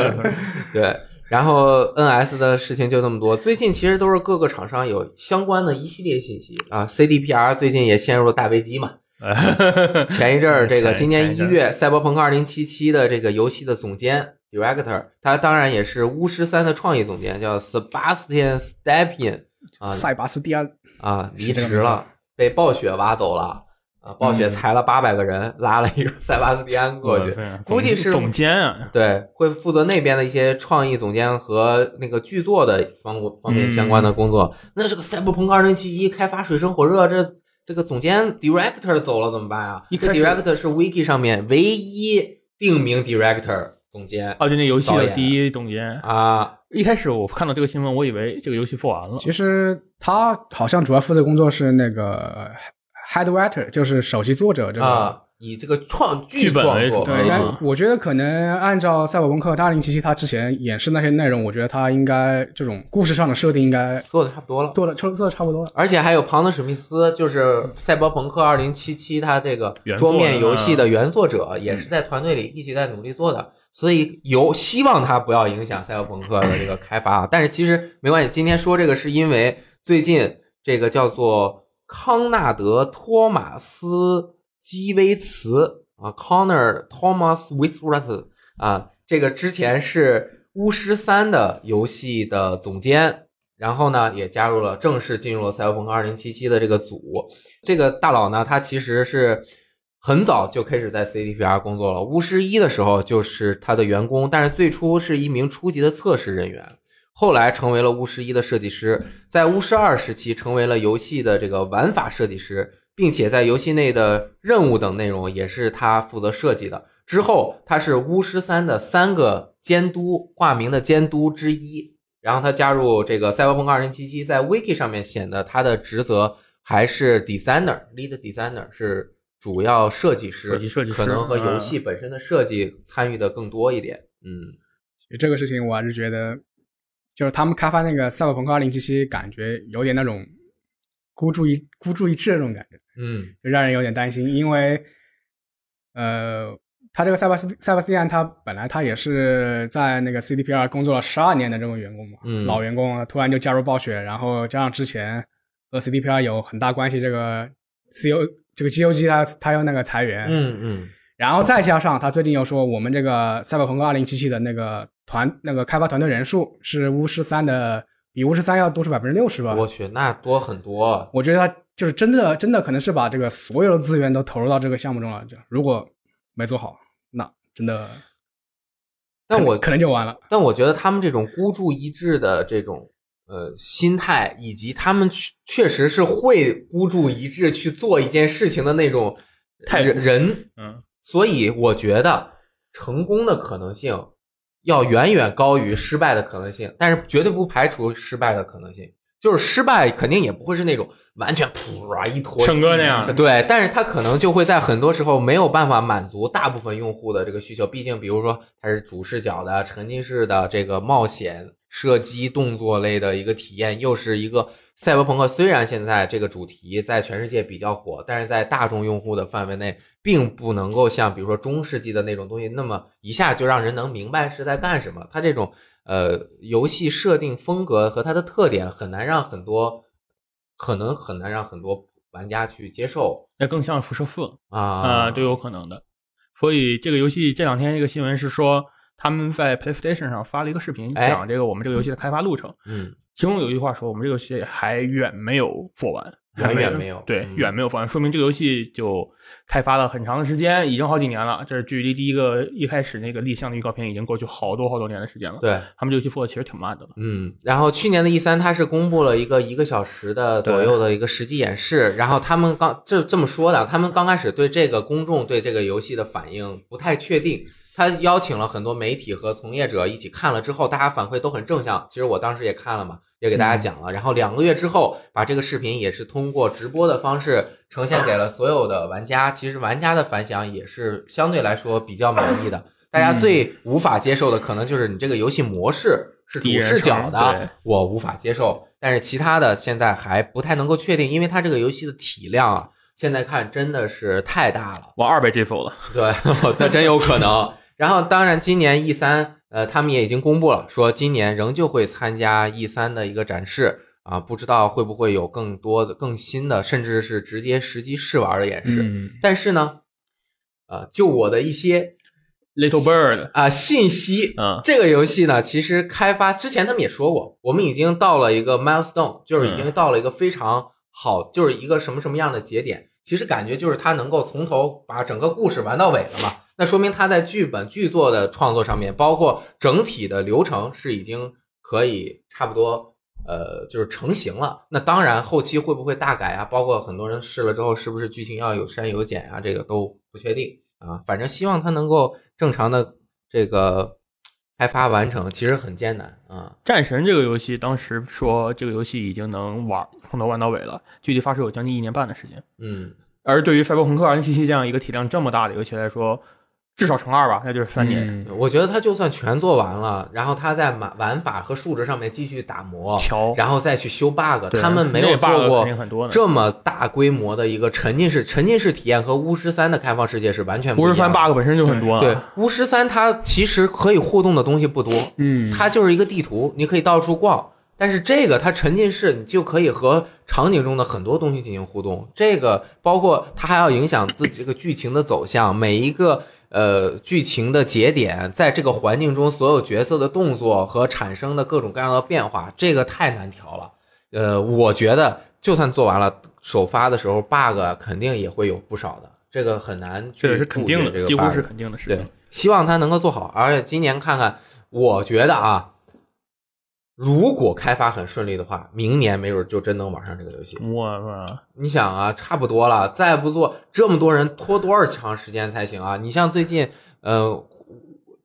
对，然后 NS 的事情就这么多。最近其实都是各个厂商有相关的一系列信息啊，CDPR 最近也陷入了大危机嘛。前一阵儿，这个今年前一月，《赛博朋克2077》的这个游戏的总监 director，他当然也是巫师三的创意总监，叫 Sebastian Stepien 啊塞巴斯蒂安，啊，离职了，被暴雪挖走了啊！暴雪嗯裁了八百个人，拉了一个塞巴斯蒂安过去。估计是总监啊，对，会负责那边的一些创意总监和那个剧作的方方面相关的工作。那这个《赛博朋克二零七一》开发水深火热，这这个总监 director 走了怎么办啊？这一开始 director 是 wiki 上面唯一定名 director 总监哦，就那游戏的第一总监。啊。一开始我看到这个新闻，我以为这个游戏做完了。其实他好像主要负责工作是那个 head writer，就是首席作者这个。啊，以这个创剧本为主对，我觉得可能按照赛博朋克2077他之前演示那些内容，我觉得他应该这种故事上的设定应该做的差不多了。做的做做的差不多了。而且还有庞德史密斯，就是《赛博朋克2077》它这个桌面游戏嗯的原作者，也是在团队里一起在努力做的，所以有希望它不要影响赛博朋克的这个开发啊。但是其实没关系，今天说这个是因为最近这个叫做康纳德·托马斯基威茨啊，Connor Thomas Withworth 啊，这个之前是巫师三的游戏的总监，然后呢也加入了正式进入了赛博朋克二零七七的这个组。这个大佬呢，他其实是很早就开始在 CDPR 工作了。巫师一的时候就是他的员工，但是最初是一名初级的测试人员，后来成为了巫师一的设计师，在巫师二时期成为了游戏的这个玩法设计师，并且在游戏内的任务等内容也是他负责设计的。之后，他是巫师三的三个监督挂名的监督之一。然后他加入这个赛博朋克二零七七，在 Wiki 上面显得他的职责还是 designer，lead designer 是主要设计师，设计设计师可能和游嗯戏本身的设计参与的更多一点。嗯这个事情我还是觉得，就是他们开发那个《赛博朋克二零七七》，感觉有点那种孤注一孤注一掷的那种感觉，嗯就让人有点担心。因为，呃，他这个塞巴斯塞巴斯蒂安，他本来他也是在那个 CDPR 工作了十二年的这种员工嘛，嗯老员工，突然就加入暴雪，然后加上之前和 CDPR 有很大关系，这个 CO 这个 GOG 他他要那个裁员，嗯嗯然后再加上他最近又说，我们这个《赛博朋克2077》的那个团那个开发团队人数是巫师三的，比巫师三要多出百分之六十吧。我去，那多很多。我觉得他就是真的真的可能是把这个所有的资源都投入到这个项目中了。就如果没做好，那真的但我可能就完了。但我觉得他们这种孤注一掷的这种呃心态，以及他们确确实是会孤注一掷去做一件事情的那种态度人人，嗯，所以我觉得成功的可能性要远远高于失败的可能性，但是绝对不排除失败的可能性。就是失败肯定也不会是那种完全噗啊一坨圣哥那样的对，但是他可能就会在很多时候没有办法满足大部分用户的这个需求。毕竟，比如说它是主视角的、沉浸式的这个冒险、射击、动作类的一个体验，又是一个赛博朋克。虽然现在这个主题在全世界比较火，但是在大众用户的范围内，并不能够像比如说中世纪的那种东西那么一下就让人能明白是在干什么。它这种呃游戏设定风格和它的特点，很难让很多可能很难让很多玩家去接受那更像辐射四啊啊，都有可能的。所以这个游戏这两天这个新闻是说，他们在 PlayStation 上发了一个视频，哎讲这个我们这个游戏的开发路程。嗯其中有一句话说，我们这个游戏还远没有做完，远远没有对，嗯远没有做完，说明这个游戏就开发了很长的时间，已经好几年了。这是距离第一个一开始那个立项的预告片已经过去好多好多年的时间了。对。他们这游戏做的其实挺慢的了。嗯，然后去年的 E 三，它是公布了一个一个小时的左右的一个实际演示，然后他们刚这这么说的，他们刚开始对这个公众对这个游戏的反应不太确定，他邀请了很多媒体和从业者一起看了之后，大家反馈都很正向。其实我当时也看了嘛，也给大家讲了。然后两个月之后，把这个视频也是通过直播的方式呈现给了所有的玩家。其实玩家的反响也是相对来说比较满意的。大家最无法接受的可能就是你这个游戏模式是主视角的，我无法接受。但是其他的现在还不太能够确定，因为它这个游戏的体量啊，现在看真的是太大了。我二倍 G 走了，对，那真有可能。然后，当然，今年 E 三，呃，他们也已经公布了，说今年仍旧会参加 E 三的一个展示啊，不知道会不会有更多的、更新的，甚至是直接实际试玩的演示。嗯，但是呢，呃，就我的一些 Little Bird，啊、信息，嗯这个游戏呢，其实开发之前他们也说过，我们已经到了一个 milestone，就是已经到了一个非常好，就是一个什么什么样的节点。其实感觉就是它能够从头把整个故事玩到尾了嘛，那说明它在剧本剧作的创作上面，包括整体的流程是已经可以差不多。呃，就是成型了。那当然，后期会不会大改啊？包括很多人试了之后，是不是剧情要有删有减啊？这个都不确定啊。反正希望它能够正常的这个开发完成，其实很艰难啊。战神这个游戏当时说这个游戏已经能玩从头玩到尾了，距离发售有将近一年半的时间。嗯，而对于赛博朋克2077这样一个体量这么大的游戏来说，至少乘二吧，那就是三年。嗯我觉得他就算全做完了，然后他在玩玩法和数值上面继续打磨，调然后再去修 bug，他们没有做过这么大规模的一个沉浸式沉浸式体验和巫师三的开放世界是完全不一样的。巫师三 bug 本身就很多对，巫师三它其实可以互动的东西不多，嗯，它就是一个地图，你可以到处逛。但是这个它沉浸式，你就可以和场景中的很多东西进行互动。这个包括它还要影响自己这个剧情的走向，每一个呃剧情的节点，在这个环境中所有角色的动作和产生的各种各样的变化，这个太难调了。呃，我觉得就算做完了，首发的时候 bug 肯定也会有不少的，这个很难去这是肯定的，这个几乎 bug 是肯定的事对情。，希望他能够做好。而且今年看看，我觉得啊，如果开发很顺利的话，明年没准就真能玩上这个游戏。我操，你想啊，差不多了，再不做，这么多人拖多少长时间才行啊？你像最近，呃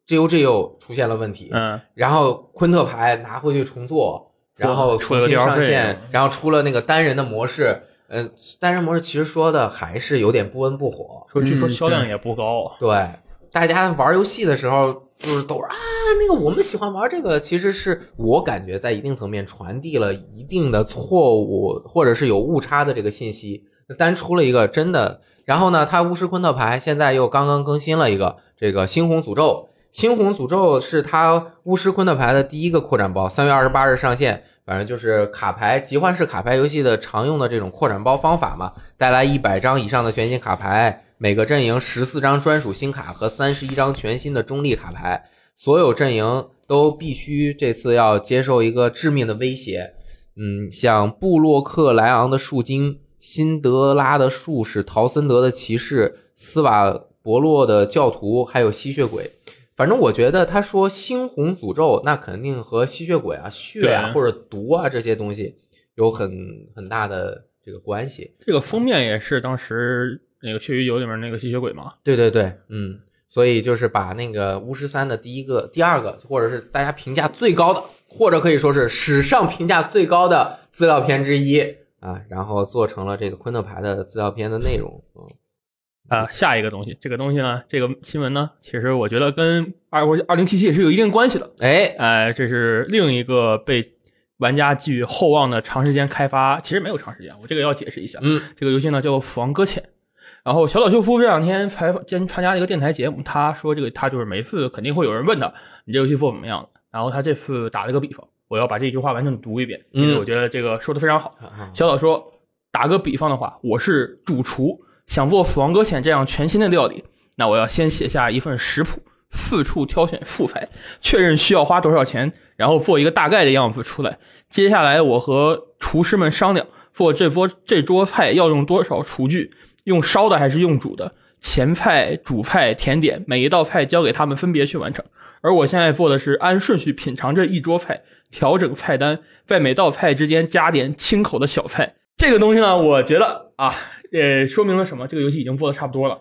，G U G 又出现了问题，嗯，然后昆特牌拿回去重做，然后出了个重新上线，然后出了那个单人的模式。嗯、单人模式其实说的还是有点不温不火。说据说销量也不高。对，大家玩游戏的时候就是都是啊，那个我们喜欢玩这个，其实是我感觉在一定层面传递了一定的错误或者是有误差的这个信息。单出了一个真的，然后呢，它巫师昆特牌现在又刚刚更新了一个这个猩红诅咒。猩红诅咒是它巫师昆特牌的第一个扩展包，三月二十八日上线。反正就是卡牌集换式卡牌游戏的常用的这种扩展包方法嘛，带来一百张以上的全新卡牌，每个阵营十四张专属新卡和三十一张全新的中立卡牌，所有阵营都必须这次要接受一个致命的威胁。嗯，像布洛克莱昂的树精、辛德拉的术士、陶森德的骑士、斯瓦伯洛的教徒，还有吸血鬼。反正我觉得他说猩红诅咒，那肯定和吸血鬼啊、血啊或者毒啊这些东西有很很大的这个关系。这个封面也是当时那个《血与酒》里面那个吸血鬼嘛。对对对，嗯，所以就是把那个巫师三的第一个、第二个，或者是大家评价最高的，或者可以说是史上评价最高的资料片之一啊，然后做成了这个昆特牌的资料片的内容。嗯啊，下一个东西，这个东西呢，这个新闻呢，其实我觉得跟二二零七七也是有一定关系的。哎，哎，这是另一个被玩家寄予厚望的长时间开发，其实没有长时间，我这个要解释一下。嗯，这个游戏呢叫做《死亡搁浅》。然后小岛秀夫这两天采访兼参加了一个电台节目，他说这个他就是每次肯定会有人问他你这游戏做怎么样了，然后他这次打了个比方，我要把这句话完整读一遍，因为嗯我觉得这个说的非常好。啊小岛说，打个比方的话，我是主厨，想做《死亡搁浅》这样全新的料理，那我要先写下一份食谱，四处挑选素材，确认需要花多少钱，然后做一个大概的样子出来。接下来我和厨师们商量，做这桌这桌菜要用多少厨具，用烧的还是用煮的，前菜、主菜、甜点，每一道菜交给他们分别去完成。而我现在做的是按顺序品尝这一桌菜，调整菜单，在每道菜之间加点清口的小菜。这个东西呢，我觉得啊，呃，说明了什么？这个游戏已经做的差不多了，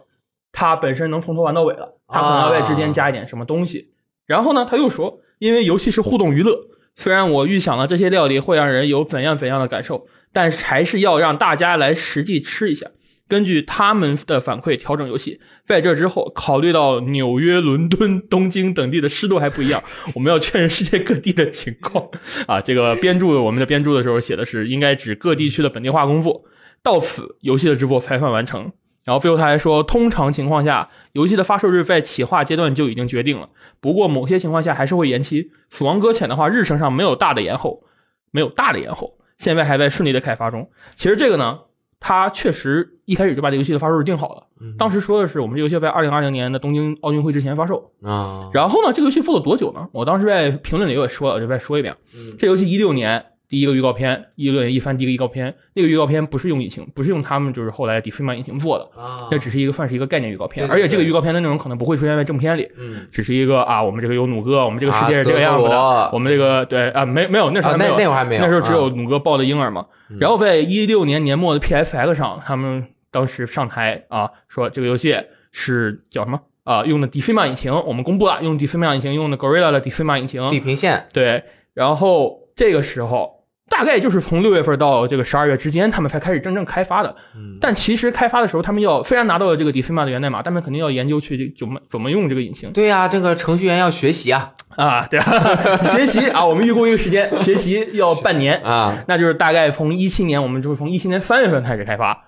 它本身能从头玩到尾了，它可能要在之间加一点什么东西。然后呢，他又说，因为游戏是互动娱乐，虽然我预想了这些料理会让人有怎样怎样的感受，但是还是要让大家来实际吃一下。根据他们的反馈调整游戏，在这之后，考虑到纽约、伦敦、东京等地的湿度还不一样，我们要确认世界各地的情况啊。这个编注我们的编注的时候写的是应该指各地区的本地化工作。到此，游戏的直播才算完成。然后最后他还说，通常情况下，游戏的发售日在企划阶段就已经决定了，不过某些情况下还是会延期。死亡搁浅的话，日程上没有大的延后，没有大的延后，现在还在顺利的开发中。其实这个呢，他确实一开始就把这游戏的发售日定好了。当时说的是我们这游戏在二零二零年的东京奥运会之前发售。啊，然后呢，这个游戏做了多久呢？我当时在评论里也说了，我就再说一遍。嗯这游戏一六年第一个预告片，一六年一番第一个预告片，那个预告片不是用引擎，不是用他们就是后来 e i m a 引擎做的，啊，这只是一个算是一个概念预告片，而且这个预告片的内容可能不会出现在正片里，嗯，只是一个啊，我们这个有弩哥，我们这个世界是这个啊样子的，我们这个对啊，没没有那时候没有，那那会儿还没有那时候只有啊。弩哥抱的婴儿嘛。嗯。然后在一六年年末的 PSX 上，他们当时上台啊说这个游戏是叫什么？啊？用的 e i m a 引擎，我们公布了用 e i m a 引擎，用的 Gorilla 的 e i m a 引擎，地平线，对，然后这个时候大概就是从六月份到这个十二月之间，他们才开始真正开发的。嗯，但其实开发的时候，他们要虽然拿到了这个 d e f i m a 的源代码，他们肯定要研究去怎么怎么用这个引擎。对呀、这个程序员要学习啊。啊，对啊，学习啊，我们预估一个时间，学习要半年，啊，那就是大概从一七年，我们就是从一七年三月份开始开发。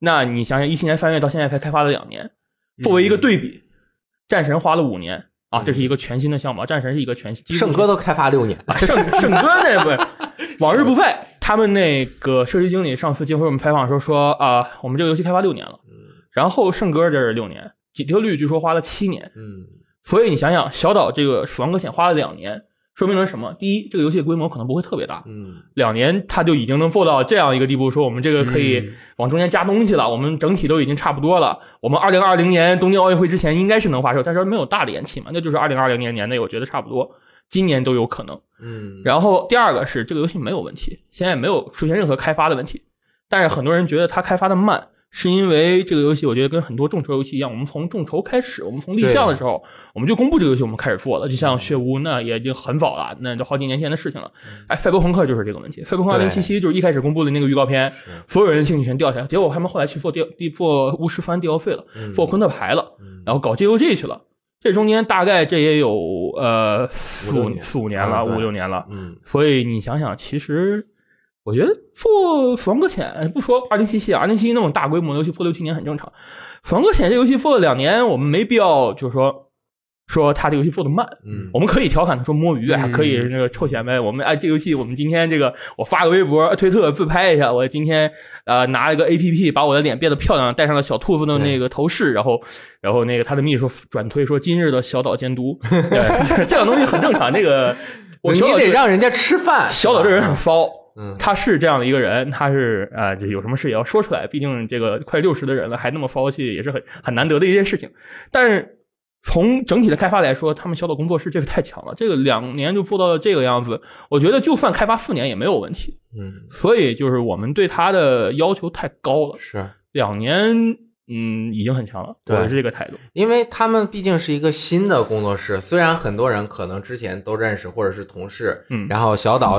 那你想想，一七年三月到现在才开发了两年，作为一个对比，战神花了五年。啊，这是一个全新的项目，战神是一个全新，圣哥都开发六年，啊，圣圣哥那不，往日不废。他们那个设计经理上次接受我们采访的时候说啊、我们这个游戏开发六年了，然后圣歌这是六年，底特律据说花了七年，嗯所以你想想，小岛这个《死亡搁浅》花了两年，说明了什么？第一，这个游戏规模可能不会特别大，嗯两年它就已经能做到这样一个地步，说我们这个可以往中间加东西了，我们整体都已经差不多了。我们二零二零年东京奥运会之前应该是能发售，但是没有大的延期嘛，那就是二零二零年年内，我觉得差不多，今年都有可能。嗯，然后第二个是这个游戏没有问题，现在没有出现任何开发的问题，但是很多人觉得它开发的慢，是因为这个游戏我觉得跟很多众筹游戏一样，我们从众筹开始，我们从立项的时候我们就公布这个游戏，我们开始做了，就像血屋那也已经很早了，那就好几年前的事情了。哎，赛博朋克就是这个问题，赛博朋克二零七七就是一开始公布的那个预告片，所有人兴趣全掉下来，结果他们后来去做第第做巫师翻 DLC 了，做昆特牌了，然后搞 GOG 去了。这中间大概这也有呃四五四五年了，五六年了。嗯所以你想想，其实我觉得做《死亡搁浅》，不说二零七七，二零七七那种大规模的游戏做六七年很正常。《死亡搁浅》这游戏做了两年，我们没必要就是说说他这个游戏做的慢。嗯我们可以调侃他说摸鱼，还可以那个臭显摆。我们哎，这个游戏我们今天这个我发个微博、推特自拍一下，我今天呃拿了个 A P P 把我的脸变得漂亮，戴上了小兔子的那个头饰，然后 然后那个他的秘书转推说今日的小岛监督，对，这种东西很正常。这个我你得让人家吃饭。小岛这人很骚。嗯他是这样的一个人，他是啊，这、有什么事也要说出来。毕竟这个快六十的人了，还那么骚气，也是很很难得的一件事情。但是从整体的开发来说，他们小岛工作室这个太强了，这个两年就做到了这个样子，我觉得就算开发四年也没有问题。嗯所以就是我们对他的要求太高了，是。两年嗯已经很强了，对我是这个态度。因为他们毕竟是一个新的工作室，虽然很多人可能之前都认识或者是同事，嗯然后小岛，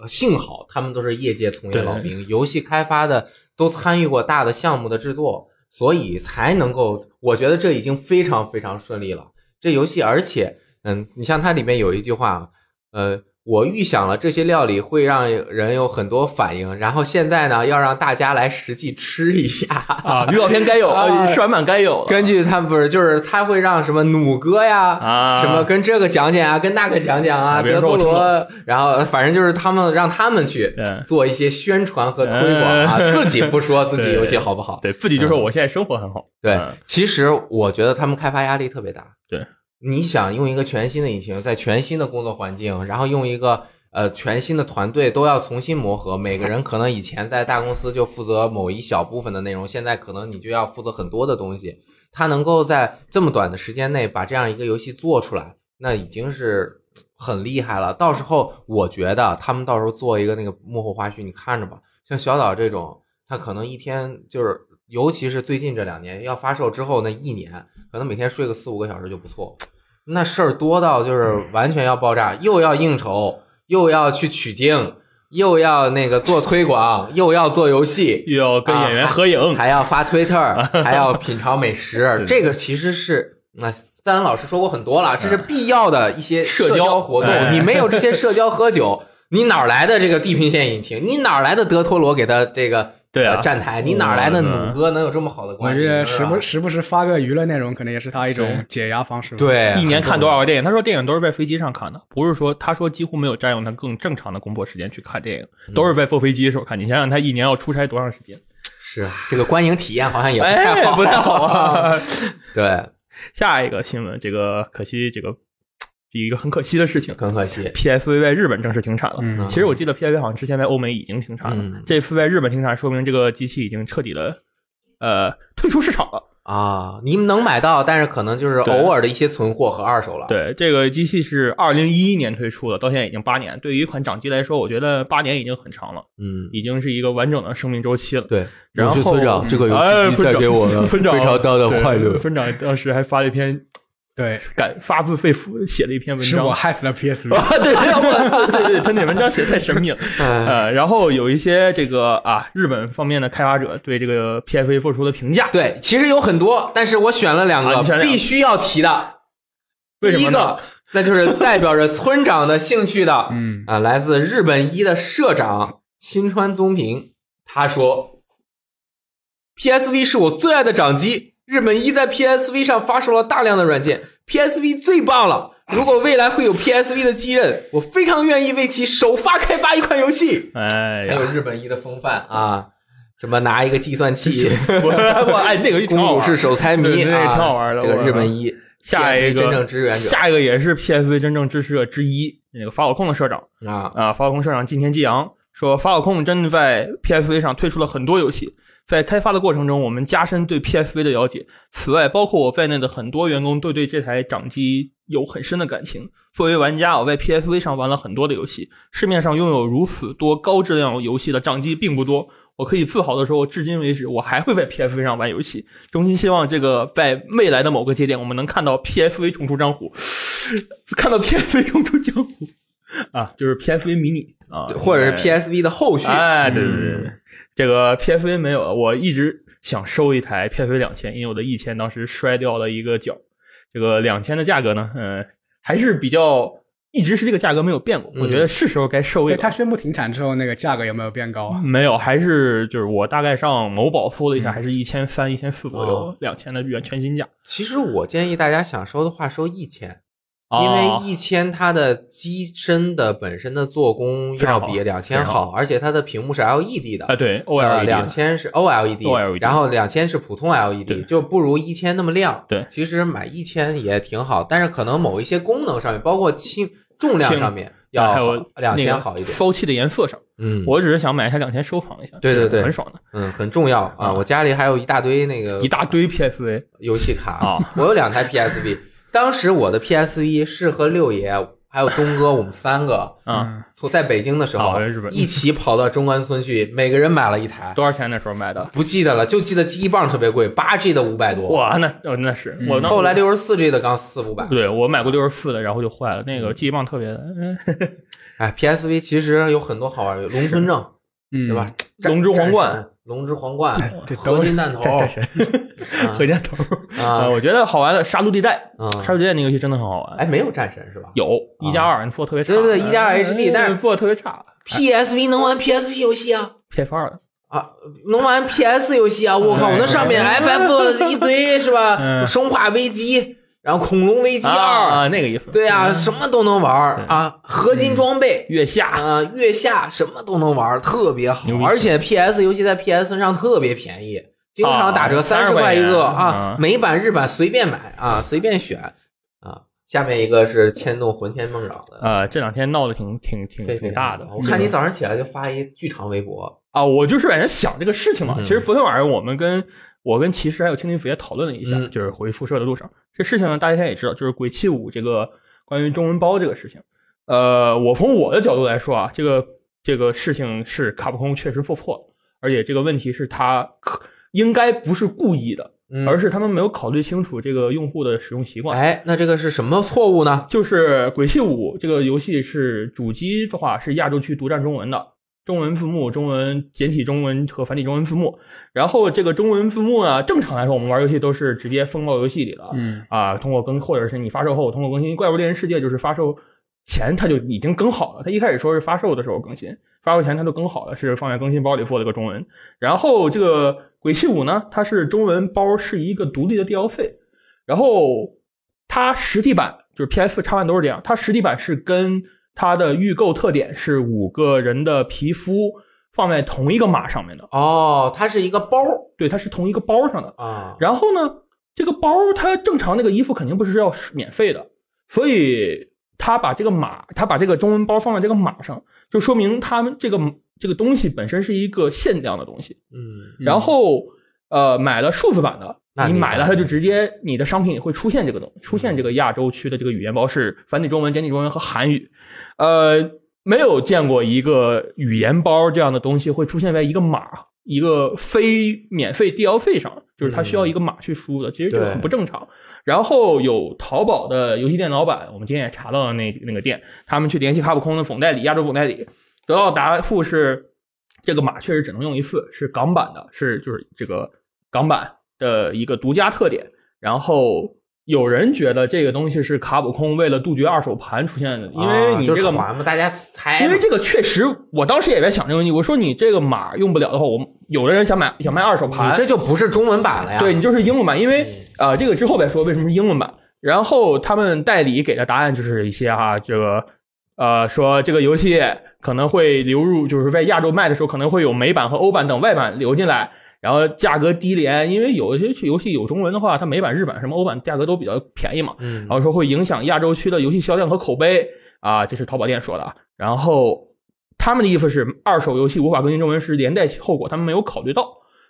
呃幸好他们都是业界从业老兵，游戏开发的都参与过大的项目的制作，所以才能够，我觉得这已经非常非常顺利了。这游戏，而且，嗯，你像它里面有一句话，呃。我预想了这些料理会让人有很多反应，然后现在呢，要让大家来实际吃一下啊，预告片该有，啊呃试玩版该有了。根据他们不是，就是他会让什么弩哥呀，啊什么跟这个讲讲啊，跟那个讲讲啊，德托罗，然后反正就是他们让他们去嗯做一些宣传和推广啊，自己不说自己游戏好不好。对自己就说我现在生活很好。对嗯，其实我觉得他们开发压力特别大。对，你想用一个全新的引擎，在全新的工作环境，然后用一个呃全新的团队都要重新磨合，每个人可能以前在大公司就负责某一小部分的内容，现在可能你就要负责很多的东西。他能够在这么短的时间内把这样一个游戏做出来，那已经是很厉害了。到时候我觉得他们到时候做一个那个幕后花絮，你看着吧。像小岛这种，他可能一天就是，尤其是最近这两年要发售之后那一年，可能每天睡个四五个小时就不错。那事儿多到就是完全要爆炸，又要应酬，又要去取经，又要那个做推广，又要做游戏，又要跟演员啊合影，还要发推特，还要品尝美食，这个其实是那三恩老师说过很多了，这是必要的一些社交交活动。哎你没有这些 社交喝酒，你哪来的这个地平线引擎？你哪来的德托罗给他这个对啊呃站台？你哪来的嗯弩哥能有这么好的我关系？这时不时不时发个娱乐内容，可能也是他一种解压方式。对，一年看多少个电影？他说电影都是在飞机上看的，不是说他说几乎没有占用他更正常的工作时间去看电影，都是在坐飞机的时候看。你想想他一年要出差多长时间？是啊这个观影体验好像也不太哎，好，不太好啊。对，下一个新闻，这个可惜，这个是一个很可惜的事情。很可惜。PSV 在日本正式停产了。嗯其实我记得 PSV 好像之前在欧美已经停产了，嗯这次在日本停产，说明这个机器已经彻底的呃退出市场了。啊，你们能买到，但是可能就是偶尔的一些存货和二手了。，对，这个机器是二零一一年推出的，到现在已经八年。对于一款掌机来说，我觉得八年已经很长了，嗯，已经是一个完整的生命周期了。对。然后这个游戏带给我了 非常大的快乐。村长当时还发了一篇对，感发自肺腑写了一篇文章，是我害死了 PSV。啊，对对对对，他那文章写的太神秘了。嗯呃，然后有一些这个啊，日本方面的开发者对这个 PSV 做出的评价，对，其实有很多，但是我选了两个啊你选两个必须要提的。为什么呢第一个，那就是代表着村长的兴趣的，嗯啊，来自日本一的社长新川宗平，他说：“PSV 是我最爱的掌机，日本一在 PSV 上发售了大量的软件，PSV 最棒了。如果未来会有 PSV 的继任，我非常愿意为其首发开发一款游戏。”哎呀，很有日本一的风范啊。什么拿一个计算器，我我哎，那个就挺公主是手财迷对对啊，挺好玩的这个日本一，下一个真正支援者下一个也是 PSV 真正支持者之一，那个法老控的社长啊，啊，法老控社长近田纪阳说，法老控真的在 PSV 上推出了很多游戏，在开发的过程中，我们加深对 PSV 的了解。此外，包括我在内的很多员工都对这台掌机有很深的感情。作为玩家，我在 PSV 上玩了很多的游戏，市面上拥有如此多高质量游戏的掌机并不多。我可以自豪的说，至今为止，我还会在 PSV 上玩游戏。衷心希望这个在未来的某个节点，我们能看到 PSV 重出江湖，看到 PSV 重出江湖啊，就是 PSV 迷你啊，或者是哎 PSV 的后续，哎，对对对，这个 PSV 没有了，我一直想收一台 PSV 两千，因为我的一千当时摔掉了一个角。这个两千的价格呢，嗯、还是比较一直是这个价格没有变过，嗯我觉得是时候该收一对，个。它宣布停产之后，那个价格有没有变高啊？没有，还是就是我大概上某宝搜了一下，嗯还是一千三、一千四左右哦，两千的原全新价。其实我建议大家想收的话，收一千。因哦为一千它的机身的本身的做工要比两千好，而且它的屏幕是 LED 的啊，，对呃，，OLED 两千是 OLED，OLED 然后两千是普通 LED，就不如一千那么亮。对其实买一千也挺好，但是可能某一些功能上面，包括轻重量上面要还有两那个千好一点。骚气的颜色上，嗯，我只是想买一台两千收藏一下，对对对很爽的，嗯很重要啊！啊我家里还有一大堆那个一大堆 PSV 游戏卡啊，我有两台 PSV，当时我的 PSV 是和六爷还有东哥我们三个啊，嗯，从在北京的时候好日本一起跑到中关村去，每个人买了一台，多少钱那时候买的？不记得了，就记得记忆棒特别贵，八 G 的五百多，哇，那呃那是我那后来六十四 G 的刚四五百。对我买过六十四的，然后就坏了，那个记忆棒特别哎，PSV 其实有很多好玩的，龙村证嗯，对吧？？龙之皇冠龙之皇冠，合金弹头，合金头啊，啊我觉得好玩的杀戮地带，啊！杀戮地带那游戏真的很好玩。哎，没有战神是吧？有一加二，你做的特别差。对对对一加二 HD 但是做的特别差。PSV 能玩 PSP 游戏啊？PS 二的啊，能玩 PS 游戏啊！我靠，嗯我那上面 FF 一堆是吧？嗯生化危机，然后恐龙危机二，啊，那个意思。对啊，什么都能玩对啊！合金装备月下啊，月下什么都能玩，特别好而且 PS 游戏在 PS 上特别便宜，经常打折，啊30三十块一个啊啊，美版日版随便买啊，随便选啊。下面一个是牵动魂牵梦绕的，呃，这两天闹得挺挺挺挺大的。我看你早上起来就发一巨长微博，啊，我就是在想这个事情嘛。嗯其实昨天晚上我们跟我跟骑士还有青林府也讨论了一下，嗯就是回宿舍的路上，这事情呢，大家现在也知道，就是鬼泣五这个关于中文包这个事情。呃，我从我的角度来说啊，这个这个事情是卡普空确实做错了，而且这个问题是他可应该不是故意的，嗯而是他们没有考虑清楚这个用户的使用习惯。哎，那这个是什么错误呢？就是《鬼泣五》这个游戏是主机的话是亚洲区独占中文的，中文字幕、中文简体中文和繁体中文字幕。然后这个中文字幕呢，正常来说我们玩游戏都是直接封到游戏里的，嗯啊，通过更或者是你发售后通过更新。怪物猎人世界就是发售前它就已经更好了，它一开始说是发售的时候更新，发售前它就更好了，是放在更新包里做了个中文。然后这个鬼泣五呢，它是中文包是一个独立的 DLC，然后它实体版就是 PS 叉版都是这样，它实体版是跟它的预购特点是五个人的皮肤放在同一个码上面的，哦，它是一个包对，它是同一个包上的。啊，然后呢，这个包它正常那个衣服肯定不是要免费的，所以他把这个码，他把这个中文包放在这个码上，就说明他们这个这个东西本身是一个限量的东西。嗯然后呃，买了数字版的，你你买了它就直接你的商品里会出现这个东出现这个亚洲区的这个语言包是繁体中文、简体中文和韩语，呃，没有见过一个语言包这样的东西会出现在一个码。一个非免费 DLC 上，就是它需要一个码去输入的，其实这个很不正常。然后有淘宝的游戏店老板，我们今天也查到了那那个店，他们去联系卡普空的总代理、亚洲总代理，得到的答复是，这个码确实只能用一次，是港版的，是就是这个港版的一个独家特点。然后有人觉得这个东西是卡普空为了杜绝二手盘出现的，因为你这个码嘛，大家猜，因为这个确实，我当时也在想这个问题。我说你这个码用不了的话，我有的人想买想卖二手你盘，这就不是中文版了呀。对你就是英文版，因为啊呃这个之后再说为什么是英文版。然后他们代理给的答案就是一些哈、这个呃说这个游戏可能会流入，就是在亚洲卖的时候，可能会有美版和欧版等外版流进来，然后价格低廉，因为有一些游戏有中文的话，它美版、日版什么欧版价格都比较便宜嘛，嗯然后说会影响亚洲区的游戏销量和口碑啊，这是淘宝店说的啊。然后他们的意思是，二手游戏无法更新中文是连带后果，他们没有考虑到，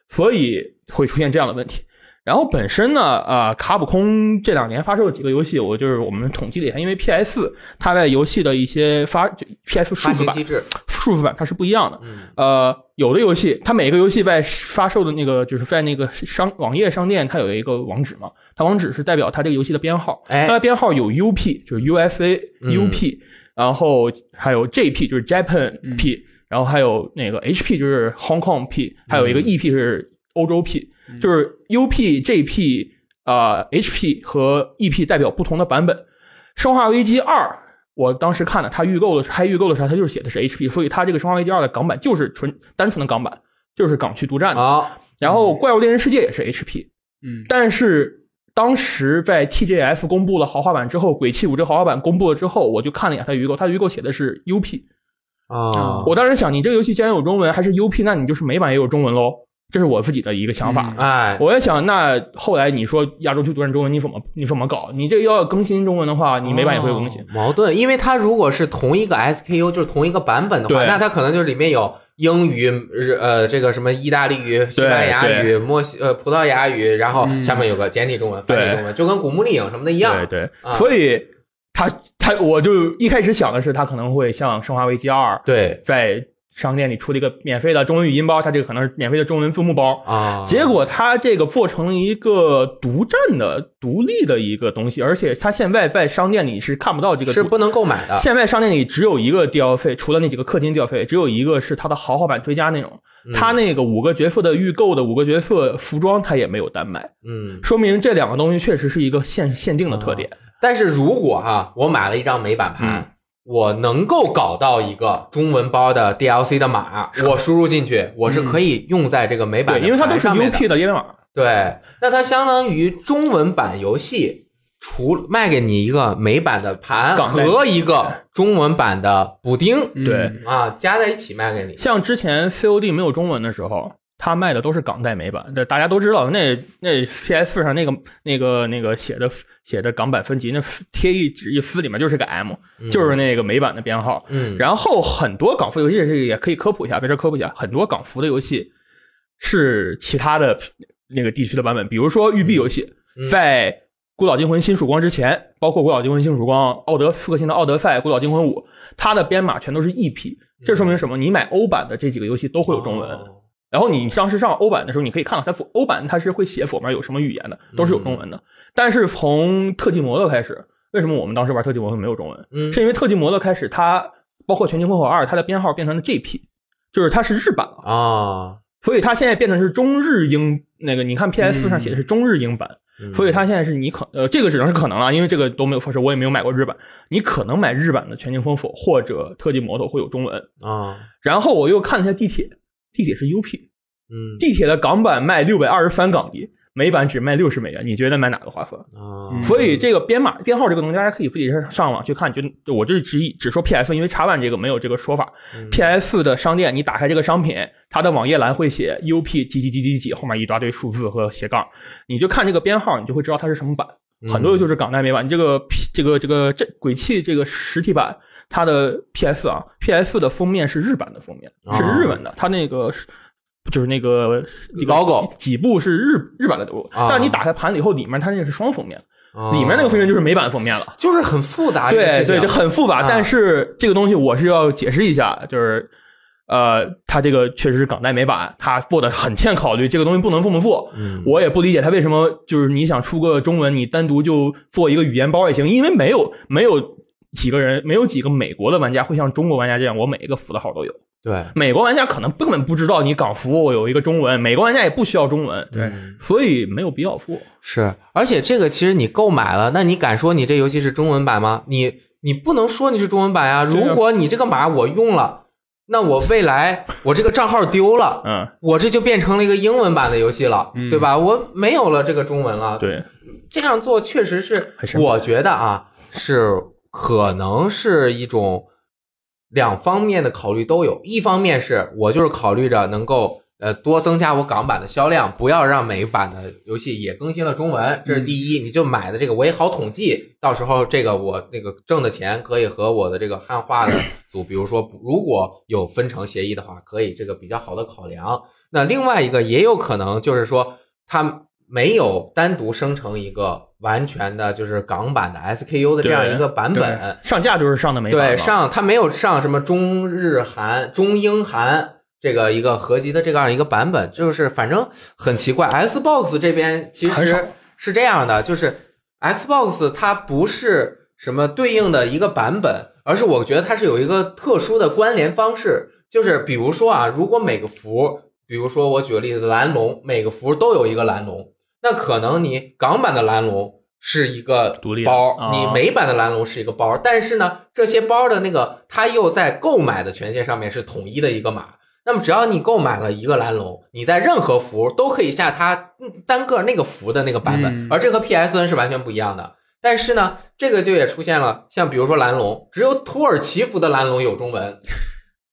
所以会出现这样的问题。然后本身呢，呃，卡普空这两年发售了几个游戏，我就是我们统计了一下，因为 PS 它在游戏的一些发就 PS 数发字版行机制，数字版它是不一样的。嗯呃，有的游戏它每个游戏在发售的那个就是在那个商网页商店，它有一个网址嘛，它网址是代表它这个游戏的编号，哎它的编号有 UP 就是 USA 嗯 UP，、然后还有 JP 就是 Japan P，、然后还有那个 HP 就是 Hong Kong P，还有一个 EP 是欧洲 P，、就是 UP JP 啊、HP 和 EP 代表不同的版本。生化危机二，我当时看了，它预购的开预购的时候，它就是写的是 HP，所以它这个生化危机二的港版就是纯单纯的港版，就是港区独占的。啊，然后怪物猎人世界也是 HP，嗯，但是当时在 TGF 公布了豪华版之后，鬼泣五这个豪华版公布了之后，我就看了一下它的预购，它的预购写的是 UP。啊，我当时想，你这个游戏既然有中文，还是 UP，那你就是美版也有中文喽。这是我自己的一个想法。嗯哎，我在想，那后来你说亚洲区独占中文，你怎么你怎么搞？你这个要更新中文的话，你每版也会有更新哦。矛盾，因为它如果是同一个 SKU，就是同一个版本的话，那它可能就是里面有英语、日呃这个什么意大利语、西班牙语、墨西呃葡萄牙语，然后嗯下面有个简体中文、繁体中文，就跟古墓丽影什么的一样。对所以他他我就一开始想的是，他可能会像《生化危机二》对在商店里出了一个免费的中文语音包，它这个可能是免费的中文字幕包。啊，结果它这个做成了一个独占的、独立的一个东西，而且它现在在商店里是看不到这个是不能购买的。现在商店里只有一个 DLC，除了那几个氪金 DLC，只有一个是它的豪华版追加内容。嗯它那个五个角色的预购的五个角色服装，它也没有单卖，嗯，说明这两个东西确实是一个限限定的特点。但是如果哈、我买了一张美版盘。嗯我能够搞到一个中文包的 DLC 的码，我输入进去，我是可以用在这个美版对，的因为它都是 UP 的页面码。对，那它相当于中文版游戏，除卖给你一个美版的盘和一个中文版的补丁嗯对啊，加在一起卖给你。像之前 COD 没有中文的时候，它卖的都是港代美版，这大家都知道。那那 PS 上那个那个那个写的写的港版分级，那贴一纸一撕里面就是个 M，、就是那个美版的编号。嗯，然后很多港服游戏这个也可以科普一下，在这科普一下，很多港服的游戏是其他的那个地区的版本，比如说育碧游戏，嗯在《孤岛惊魂：新曙光》之前，包括《孤岛惊魂：新曙光》、奥德复刻星的《奥德赛》、《孤岛惊魂五》，它的编码全都是 EP，这说明什么？你买欧版的这几个游戏都会有中文。哦然后你当时上欧版的时候，你可以看到它欧版它是会写左面有什么语言的，都是有中文的。但是从特技摩托开始，为什么我们当时玩特技摩托没有中文？嗯是因为特技摩托开始它包括全境烽火二，它的编号变成了 GP，就是它是日版了，啊，所以它现在变成是中日英那个，你看 PS 上写的是中日英版，嗯所以它现在是你可呃这个只能是可能了，因为这个都没有发售，我也没有买过日版，你可能买日版的全境封锁或者特技摩托会有中文。啊，然后我又看了一下地铁，地铁是 UP。嗯地铁的港版卖六百二十三港币，美版只卖六十美元，你觉得买哪个划算？啊，所以这个编码编号这个东西，大家可以自己上网去看。就我这只只说 PS，因为茶版这个没有这个说法。PS 的商店，你打开这个商品，它的网页栏会写 UP 几几几几几，后面一大堆数字和斜杠，你就看这个编号，你就会知道它是什么版。很多就是港代美版。你这个 P 这个这个这鬼泣这个实体版，它的 PS 啊，PS 的封面是日版的封面，是日文的，它那个是。就是那个几几部是日日版的 logo，、啊但是你打开盘了以后，里面它那个是双封面，啊里面那个封面就是美版封面了。就是很复杂，对对，就很复杂。啊但是这个东西我是要解释一下，就是呃，它这个确实是港代美版，它做的很欠考虑，这个东西不能这么做。嗯我也不理解它为什么就是你想出个中文，你单独就做一个语言包也行，因为没有没有几个人，没有几个美国的玩家会像中国玩家这样，我每一个服的号都有。对美国玩家可能根本不知道你港服有一个中文，美国玩家也不需要中文，对，嗯所以没有必要付。是，而且这个其实你购买了，那你敢说你这游戏是中文版吗？你你不能说你是中文版呀。啊如果你这个码我用了，那我未来我这个账号丢了，嗯，我这就变成了一个英文版的游戏了，嗯对吧？我没有了这个中文了。，对，这样做确实是我觉得啊，是可能是一种两方面的考虑都有，一方面是我就是考虑着能够呃多增加我港版的销量，不要让美版的游戏也更新了中文，这是第一。你就买的这个我也好统计，到时候这个我那个挣的钱可以和我的这个汉化的组，比如说如果有分成协议的话，可以这个比较好的考量。那另外一个也有可能就是说它没有单独生成一个完全的就是港版的 SKU 的这样一个版本，上架就是上的美版对，上它没有上什么中日韩、中英韩这个一个合集的这样一个版本，就是反正很奇怪。Xbox 这边其实是这样的，就是 Xbox 它不是什么对应的一个版本，而是我觉得它是有一个特殊的关联方式，就是比如说啊，如果每个服，比如说我举个例子，蓝龙每个服都有一个蓝龙，那可能你港版的蓝龙。是一个独立包，啊你美版的蓝龙是一个包，但是呢，这些包的那个它又在购买的权限上面是统一的一个码。那么只要你购买了一个蓝龙，你在任何服都可以下它嗯单个那个服的那个版本，嗯而这和 PSN 是完全不一样的。但是呢，这个就也出现了，像比如说蓝龙，只有土耳其服的蓝龙有中文，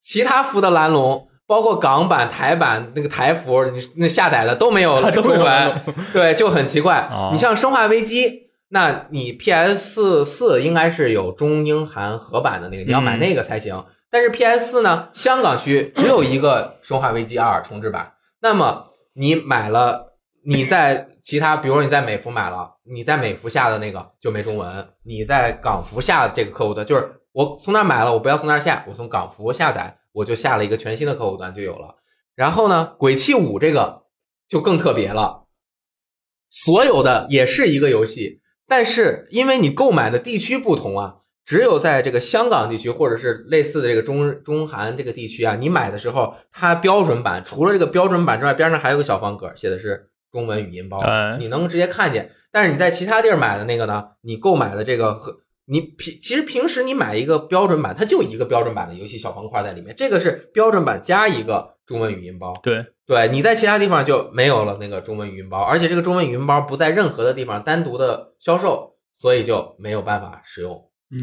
其他服的蓝龙，包括港版、台版那个台服，你那下载的都没有中文，对，就很奇怪哦。你像《生化危机》，那你 PS 四应该是有中英韩合版的那个，你要买那个才行。但是 PS 四呢，香港区只有一个《生化危机二》重置版。那么你买了，你在其他，比如说你在美服买了，你在美服下的那个就没中文，你在港服下的这个客户端，就是我从那儿买了，我不要从那儿下，我从港服下载，我就下了一个全新的客户端就有了。然后呢，《鬼泣五》这个就更特别了，所有的也是一个游戏，但是因为你购买的地区不同啊，只有在这个香港地区或者是类似的这个中中韩这个地区啊，你买的时候，它标准版除了这个标准版之外，边上还有个小方格，写的是中文语音包哎，你能直接看见。但是你在其他地儿买的那个呢，你购买的这个和你平其实平时你买一个标准版，它就一个标准版的游戏小方块在里面，这个是标准版加一个中文语音包。对，对，你在其他地方就没有了那个中文语音包，而且这个中文语音包不在任何的地方单独的销售，所以就没有办法使用。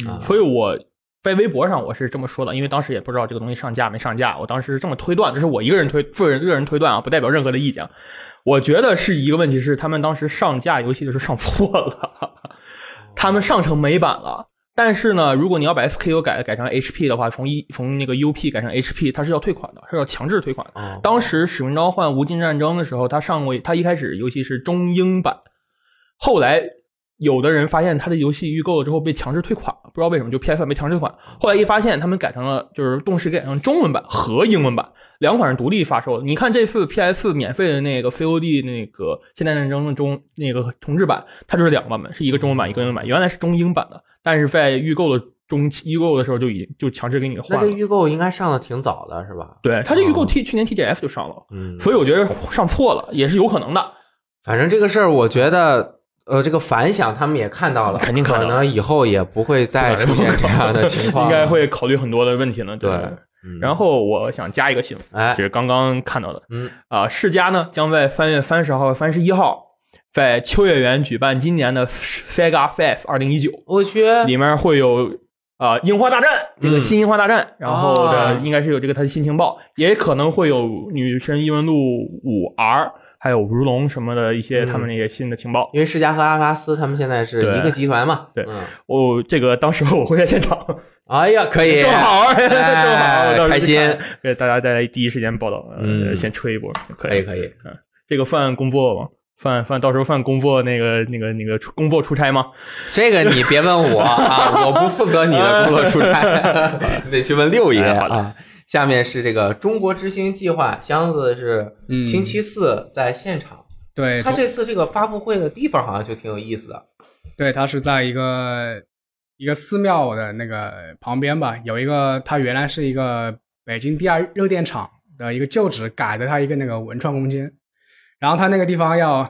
啊所以我在微博上我是这么说的，因为当时也不知道这个东西上架没上架，我当时是这么推断，这是我一个人推个人个人推断啊，不代表任何的意见。我觉得是一个问题是他们当时上架游戏的时候上错了，他们上成美版了。但是呢，如果你要把 SKU 改改成 HP 的话，从一从那个 UP 改成 HP，它是要退款的，是要强制退款的。哦当时《使命召唤：无尽战争》的时候，它上过，它一开始游戏是中英版，后来有的人发现他的游戏预购了之后被强制退款了，不知道为什么，就 PS 被强制退款。后来一发现，他们改成了就是动视改成中文版和英文版两款是独立发售的。你看这次 PS 免费的那个 COD 那个《现代战争》的中那个重置版，它就是两个版本，是一个中文版一个英文版，原来是中英版的，但是在预购的中期预购的时候就已经就强制给你换了。这预购应该上的挺早的，是吧？对，它这预购哦 T 去年 TGS 就上了，嗯，所以我觉得上错了也是有可能的。反正这个事儿，我觉得。呃，这个反响他们也看到了，肯定可能以后也不会再出现这样的情况，应该。会考虑很多的问题呢。对对。嗯。然后我想加一个新闻，哎。这，是刚刚看到的嗯，啊，世嘉呢将在三月三十号和三十一号在秋叶原举办今年的 Sega Fest 二零一九，我去，里面会有啊樱花大战这个嗯新樱花大战，然后啊的应该是有这个它的新情报，也可能会有女神异闻录五 R，还有如龙什么的一些嗯。他们那些新的情报。因为世嘉和阿特拉斯他们现在是一个集团嘛。对嗯，哦，这个当时我会在现场，哎呀，可以，正好，正好，开心，给大家带来第一时间报道，呃嗯先吹一波，可可以，可以。嗯这个算工作吗？算算，到时候算工作那个那个那个出工作出差吗？这个你别问我啊，我不负责你的工作出差，你 得去问六爷哎好的啊。下面是这个中国之星计划，箱子是嗯星期四在现场。对，他这次这个发布会的地方好像就挺有意思的。对，他是在一个一个寺庙的那个旁边吧，有一个它原来是一个北京第二热电厂的一个旧址改的，它一个那个文创空间，然后它那个地方要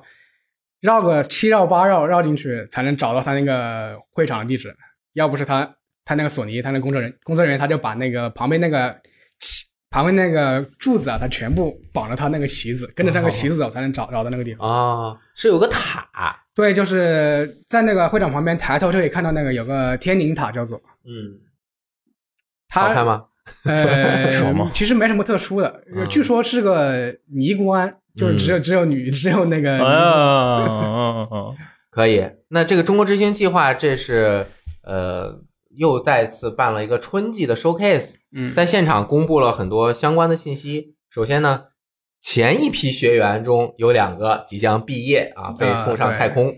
绕个七绕八绕绕进去才能找到它那个会场的地址，要不是他他那个索尼他那工作人工作人员他就把那个旁边那个旗旁边那个柱子啊，他全部绑了他那个旗子，跟着那个旗子走才能找找到那个地方。啊，是有个塔，对，就是在那个会场旁边抬头就可以看到那个有个天宁塔，叫做嗯，它好看吗？呃 爽吗，其实没什么特殊的，嗯据说是个尼姑庵，就是只有只有女，只有那个尼姑啊，嗯嗯可以。那这个中国之星计划，这是呃又再次办了一个春季的 showcase，嗯在现场公布了很多相关的信息。首先呢，前一批学员中有两个即将毕业啊，被送上太空，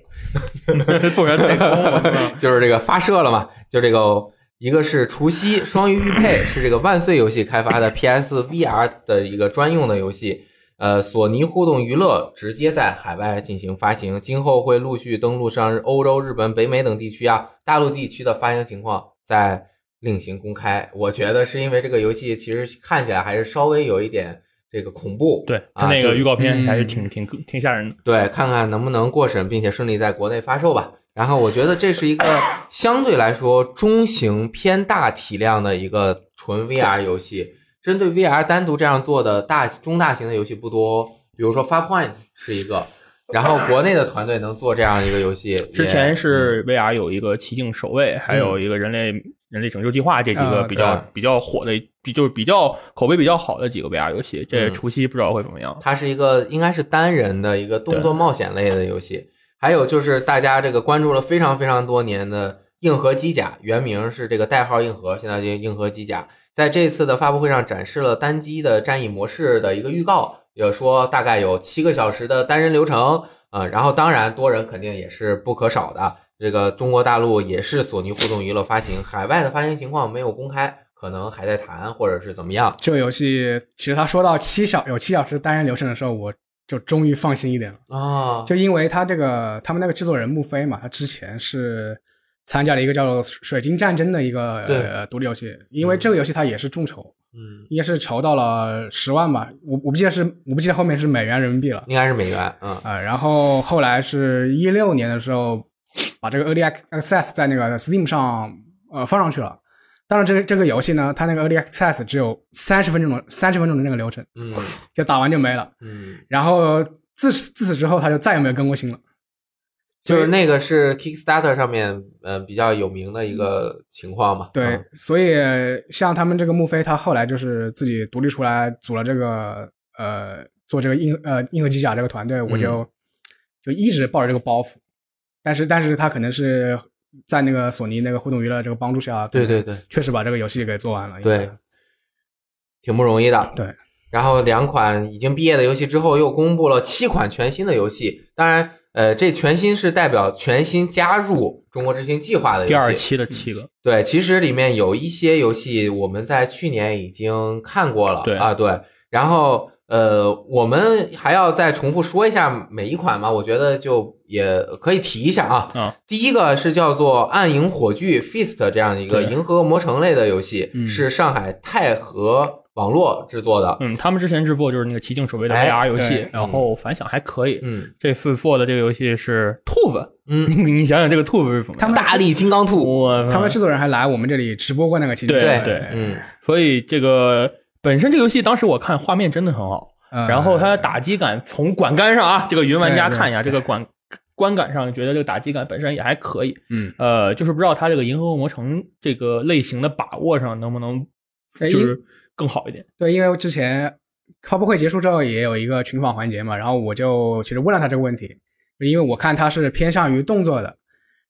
嗯，送上太空，就是这个发射了嘛，就这个。一个是除夕双鱼玉佩，是这个万岁游戏开发的 PS VR 的一个专用的游戏，呃，索尼互动娱乐直接在海外进行发行，今后会陆续登陆上欧洲、日本、北美等地区啊，大陆地区的发行情况在另行公开。我觉得是因为这个游戏其实看起来还是稍微有一点这个恐怖，对，啊他那个预告片嗯还是挺挺挺吓人的。对，看看能不能过审，并且顺利在国内发售吧。然后我觉得这是一个 相对来说中型偏大体量的一个纯 VR 游戏。针对 VR 单独这样做的大中大型的游戏不多，比如说 Farpoint 是一个，然后国内的团队能做这样一个游戏，之前是 VR 有一个奇境守卫，还有一个人类人类拯救计划这几个啊比较对比较火的，比就是比较口碑比较好的几个 VR 游戏。这嗯除夕不知道会怎么样。它是一个应该是单人的一个动作冒险类的游戏。还有就是大家这个关注了非常非常多年的硬核机甲，原名是这个代号硬核，现在就硬核机甲，在这次的发布会上展示了单机的战役模式的一个预告，也说大概有七个小时的单人流程啊、然后当然多人肯定也是不可少的。这个中国大陆也是索尼互动娱乐发行，海外的发行情况没有公开，可能还在谈或者是怎么样。这个游戏，其实他说到七小有七小时单人流程的时候，我就终于放心一点了。啊，就因为他这个他们那个制作人穆飞嘛，他之前是参加了一个叫做《水晶战争》的一个呃独立游戏，因为这个游戏它也是众筹，嗯，应该是筹到了十万吧，我我不记得是我不记得后面是美元人民币了应该是美元，嗯啊、然后后来是一六年的时候把这个 Early Access 在那个 Steam 上呃放上去了。当然，这个这个游戏呢，它那个 Early Access 只有三十分钟的三十分钟的那个流程，嗯就打完就没了。嗯。然后自自此之后，他就再也没有更过新了。就是那个是 Kickstarter 上面呃比较有名的一个情况嘛。对，嗯所以像他们这个穆飞，他后来就是自己独立出来组了这个呃做这个硬呃硬核机甲这个团队，我就、嗯就一直抱着这个包袱，但是但是他可能是在那个索尼那个互动娱乐这个帮助下，对对对确实把这个游戏给做完了。对，挺不容易的。对。然后两款已经毕业的游戏之后，又公布了七款全新的游戏。当然，呃，这全新是代表全新加入中国之星计划的游戏。第二期的七个，对，其实里面有一些游戏我们在去年已经看过了，对啊，对。然后呃，我们还要再重复说一下每一款吗，我觉得就也可以提一下啊。嗯第一个是叫做《暗影火炬 Feast》这样的一个银河魔城类的游戏，嗯是上海太和网络制作的。嗯，他们之前制作就是那个奇境守卫的哎 VR 游戏对，然后反响还可以。嗯这次做的这个游戏是兔子，嗯，你想想这个兔子是什么？他们大力金刚兔，他们制作人还来我们这里直播过那个奇境对对嗯所以这个本身这个游戏当时我看画面真的很好，呃然后它的打击感从管杆上啊，这个云玩家看一下这个管观感上，觉得这个打击感本身也还可以。嗯，呃，就是不知道它这个银河恶魔城这个类型的把握上能不能哎就是更好一点。对，因为之前发布会结束之后也有一个群访环节嘛，然后我就其实问了他这个问题，因为我看他是偏向于动作的，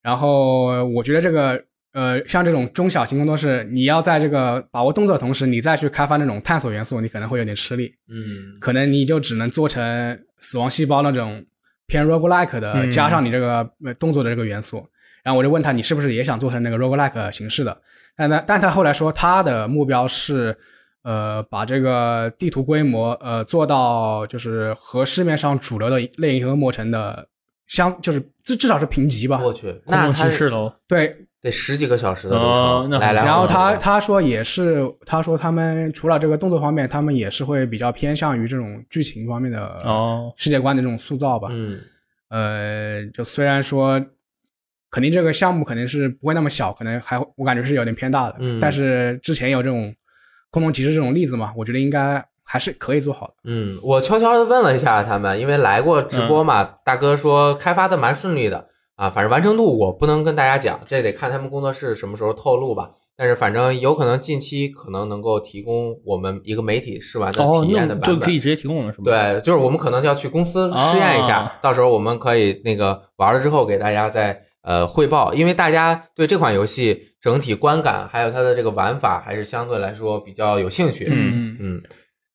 然后我觉得这个呃像这种中小型工作室，你要在这个把握动作的同时，你再去开发那种探索元素，你可能会有点吃力，嗯可能你就只能做成死亡细胞那种偏 roguelike 的，嗯加上你这个呃动作的这个元素。然后我就问他，你是不是也想做成那个 roguelike 形式的？但他但他后来说，他的目标是，呃，把这个地图规模，呃，做到就是和市面上主流的类银河魔城的相，就是至至少是平级吧。我去，那它骑士喽，对，得十几个小时的流程。然后他他说也是，他说他们除了这个动作方面，他们也是会比较偏向于这种剧情方面的哦，世界观的这种塑造吧。嗯呃，就虽然说肯定这个项目肯定是不会那么小，可能还我感觉是有点偏大的，嗯但是之前有这种空洞骑士这种例子嘛，我觉得应该还是可以做好的。嗯，我悄悄的问了一下他们，因为来过直播嘛，大哥说开发的蛮顺利的啊，反正完成度我不能跟大家讲，这得看他们工作室什么时候透露吧。但是反正有可能近期可能能够提供我们一个媒体试玩的哦体，验的版本。就可以直接提供了是吗？，对，就是我们可能就要去公司试验一下，啊到时候我们可以那个玩了之后给大家再呃汇报，因为大家对这款游戏整体观感还有它的这个玩法还是相对来说比较有兴趣。嗯嗯，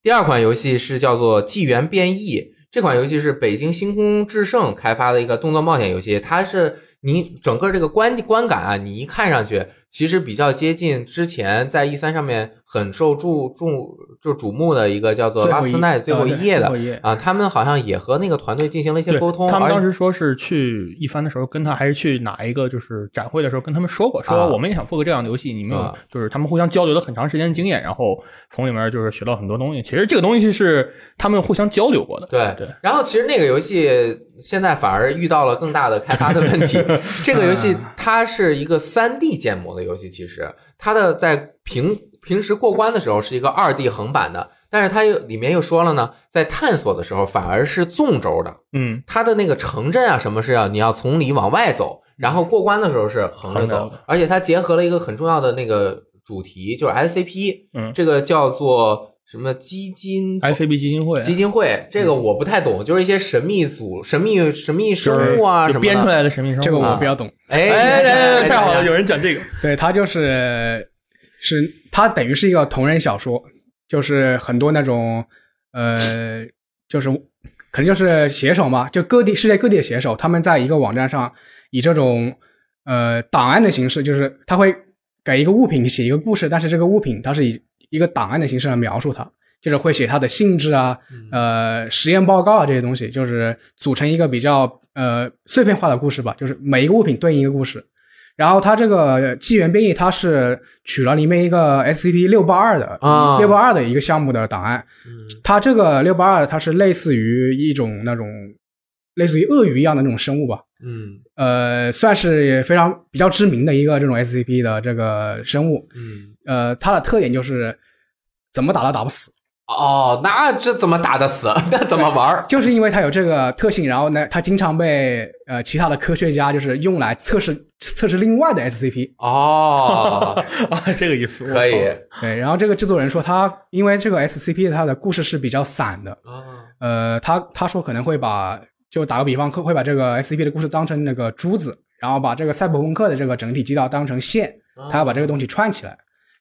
第二款游戏是叫做《纪元变异》，这款游戏是北京星空智胜开发的一个动作冒险游戏，它是你整个这个观观感啊，你一看上去其实比较接近之前在 E 三上面很受注注就瞩目的一个叫做《拉斯奈最后一页》的啊，他们好像也和那个团队进行了一些沟通，他们当时说是去一番的时候，跟他还是去哪一个就是展会的时候跟他们说过，啊说我们也想做个这样的游戏，你们有啊就是他们互相交流了很长时间的经验，然后从里面就是学到很多东西。其实这个东西是他们互相交流过的。对对，然后其实那个游戏现在反而遇到了更大的开发的问题。这个游戏它是一个三 D 建模的游戏，其实它的在平平时过关的时候是一个二 D 横版的，但是它又里面又说了呢，在探索的时候反而是纵轴的。嗯，它的那个城镇啊，什么是要你要从里往外走，然后过关的时候是横着走，而且它结合了一个很重要的那个主题，就是 SCP，嗯这个叫做什么基金 FAB 基金会基金会，这个我不太懂，就是一些神秘组、神秘神秘生物啊什么的。编出来的神秘生物。这个我啊比较懂。哎，哎，太好了，有人讲这个。对，它就是是它等于是一个同人小说，就是很多那种呃，就是可能就是写手嘛，就各地世界各地的写手，他们在一个网站上以这种呃档案的形式，就是他会给一个物品写一个故事，但是这个物品它是以一个档案的形式来描述它。就是会写它的性质啊，呃，实验报告啊这些东西，就是组成一个比较呃碎片化的故事吧，就是每一个物品对应一个故事。然后它这个纪元变异，它是取了里面一个 SCP 六八二的啊六八二的一个项目的档案。它这个六八二，它是类似于一种那种类似于鳄鱼一样的那种生物吧，嗯呃，算是非常比较知名的一个这种 SCP 的这个生物。嗯，呃，它的特点就是怎么打都打不死，哦，那这怎么打得死？那怎么玩？就是因为它有这个特性，然后呢，它经常被呃其他的科学家就是用来测试测试另外的 SCP。哦，啊，这个意思可以对，然后这个制作人说他因为这个 SCP 它的故事是比较散的，啊呃，他他说可能会把就打个比方，会会把这个 SCP 的故事当成那个珠子，然后把这个赛博朋克的这个整体基调当成线，他要把这个东西串起来，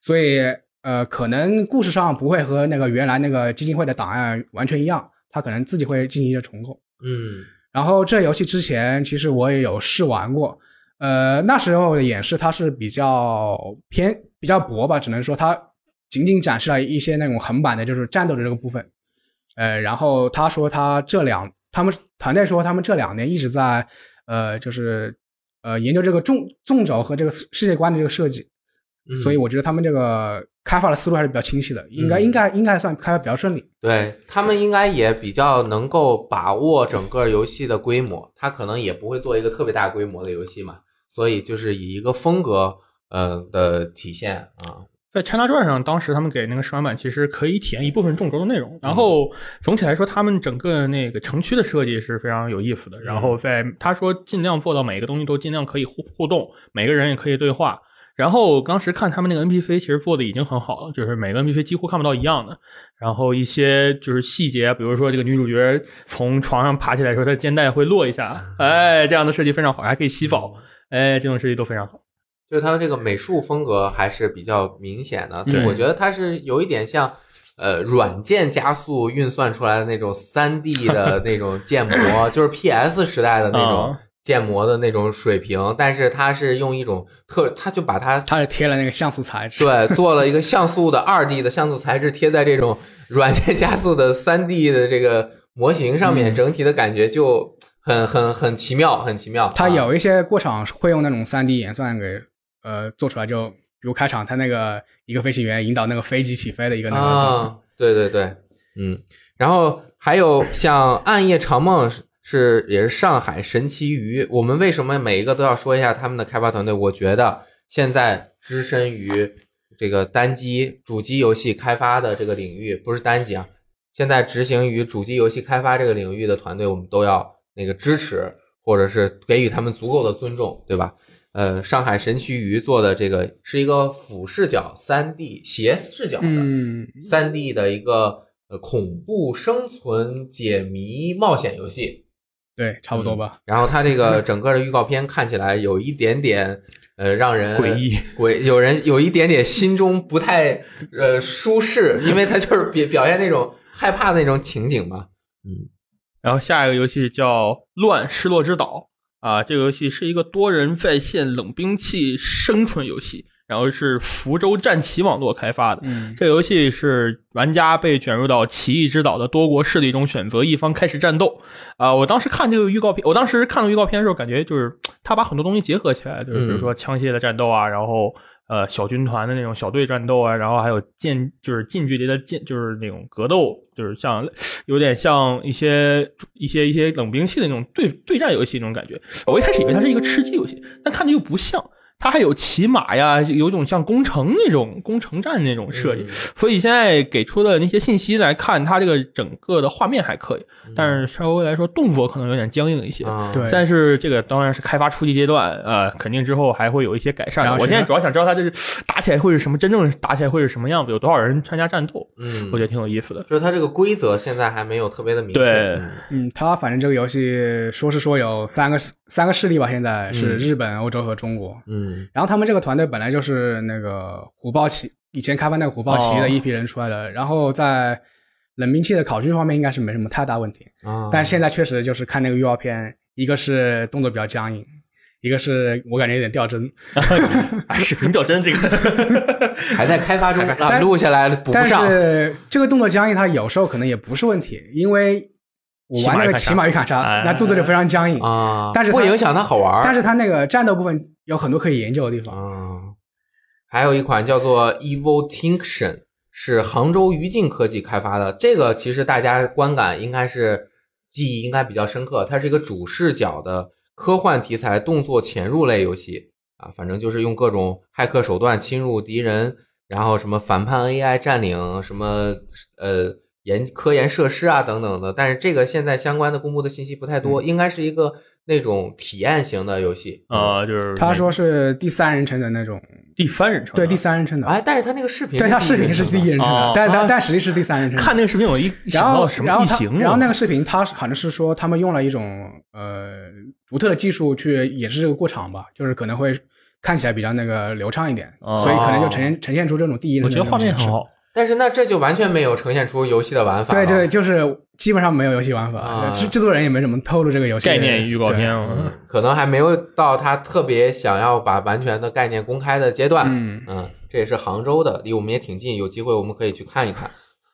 所以呃，可能故事上不会和那个原来那个基金会的档案完全一样，他可能自己会进行一些重构。嗯然后这游戏之前其实我也有试玩过，呃，那时候的演示它是比较偏比较薄吧，只能说它仅仅展示了一些那种横版的，就是战斗的这个部分。呃，然后他说他这两，他们团队说他们这两年一直在呃，就是呃研究这个纵纵轴和这个世界观的这个设计，嗯所以我觉得他们这个开发的思路还是比较清晰的，应该、嗯应该应该算开发比较顺利。对他们应该也比较能够把握整个游戏的规模，他可能也不会做一个特别大规模的游戏嘛，所以就是以一个风格呃的体现啊，在 ChinaJoy 上，当时他们给那个试玩版其实可以体验一部分众筹的内容，然后总体来说，他们整个那个城区的设计是非常有意思的。然后在他说尽量做到每个东西都尽量可以互互动，每个人也可以对话。然后当时看他们那个 NPC，其实做的已经很好了，就是每个 NPC 几乎看不到一样的。然后一些就是细节，比如说这个女主角从床上爬起来的时候，她的肩带会落一下，哎，这样的设计非常好，还可以洗澡，哎，这种设计都非常好。就是它这个美术风格还是比较明显的，对我觉得它是有一点像。呃，软件加速运算出来的那种三 D 的那种建模，就是 PS 时代的那种啊建模的那种水平，但是它是用一种特，它就把它它是贴了那个像素材质，对，做了一个像素的二 D 的像素材质贴在这种软件加速的三 D 的这个模型上面，嗯。整体的感觉就很很很奇妙，很奇妙。啊。它有一些过场会用那种三 D 演算给呃做出来，就比如开场，它那个一个飞行员引导那个飞机起飞的一个那个啊，对对对，嗯，然后还有像《暗夜长梦》是是也是上海神奇鱼，我们为什么每一个都要说一下他们的开发团队？我觉得现在只身于这个单机主机游戏开发的这个领域，不是单机啊，现在执行于主机游戏开发这个领域的团队，我们都要那个支持，或者是给予他们足够的尊重，对吧？呃上海神奇鱼做的这个是一个俯视角三 D 斜视角的嗯，三 D 的一个呃恐怖生存解谜冒险游戏，对，差不多吧。然后它这个整个的预告片看起来有一点点呃让人诡异，诡，有人有一点点心中不太呃舒适，因为它就是表表现那种害怕的那种情景嘛。嗯然后下一个游戏叫《乱失落之岛》啊，这个游戏是一个多人在线冷兵器生存游戏，然后是福州战旗网络开发的。嗯，这游戏是玩家被卷入到奇异之岛的多国势力中，选择一方开始战斗。啊、我当时看这个预告片，我当时看到预告片的时候，感觉就是他把很多东西结合起来，就是比如说枪械的战斗啊，然后呃小军团的那种小队战斗啊，然后还有近就是近距离的近就是那种格斗，就是像有点像一些一些一些冷兵器的那种对对战游戏那种感觉。我一开始以为它是一个吃鸡游戏，但看着又不像。它还有骑马呀，有种像攻城那种攻城战那种设计，嗯。所以现在给出的那些信息来看，它这个整个的画面还可以，但是稍微来说动作可能有点僵硬一些。啊，对。但是这个当然是开发初级阶段，呃，肯定之后还会有一些改善。我现在主要想知道它就是打起来会是什么，真正打起来会是什么样子，有多少人参加战斗，嗯，我觉得挺有意思的。就是它这个规则现在还没有特别的明确。对。嗯。嗯，它反正这个游戏说是说有三个三个势力吧，现在是嗯。日本、欧洲和中国。嗯然后他们这个团队本来就是那个虎豹骑以前开发那个虎豹骑的一批人出来的，然后在冷兵器的考据方面应该是没什么太大问题，啊，但是现在确实就是看那个预告片，一个是动作比较僵硬，一个是我感觉有点掉帧，哎，视频掉帧这个，还在开发中，录下来补不但。是这个动作僵硬它有时候可能也不是问题，因为我玩那个骑骑马马与砍杀哎，那动作就非常僵硬，啊，但是不影响它好玩。但是它那个战斗部分有很多可以研究的地方。啊，还有一款叫做 Evolution，是杭州余烬科技开发的。这个其实大家观感应该是记忆应该比较深刻，它是一个主视角的科幻题材动作潜入类游戏啊，反正就是用各种骇客手段侵入敌人，然后什么反叛 AI 占领什么呃研科研设施啊等等的。但是这个现在相关的公布的信息不太多，应该是一个那种体验型的游戏啊，就是他说是第三人称的那种，第三人称，对第三人称的，哎，但是他那个视频，对他视频是第一人称哦的，但啊但但实际是第三人称。看那个视频，我一想然后到什然后他么异形，然后那个视频，他好像是说他们用了一种呃独特的技术去演示这个过场吧，就是可能会看起来比较那个流畅一点，哦所以可能就呈现呈现出这种第一人我觉得。画面很好。但是那这就完全没有呈现出游戏的玩法。对对，就是基本上没有游戏玩法，啊制制作人也没怎么透露这个游戏概念预告片，可能还没有到他特别想要把完全的概念公开的阶段。嗯这也是杭州的，离我们也挺近，有机会我们可以去看一看。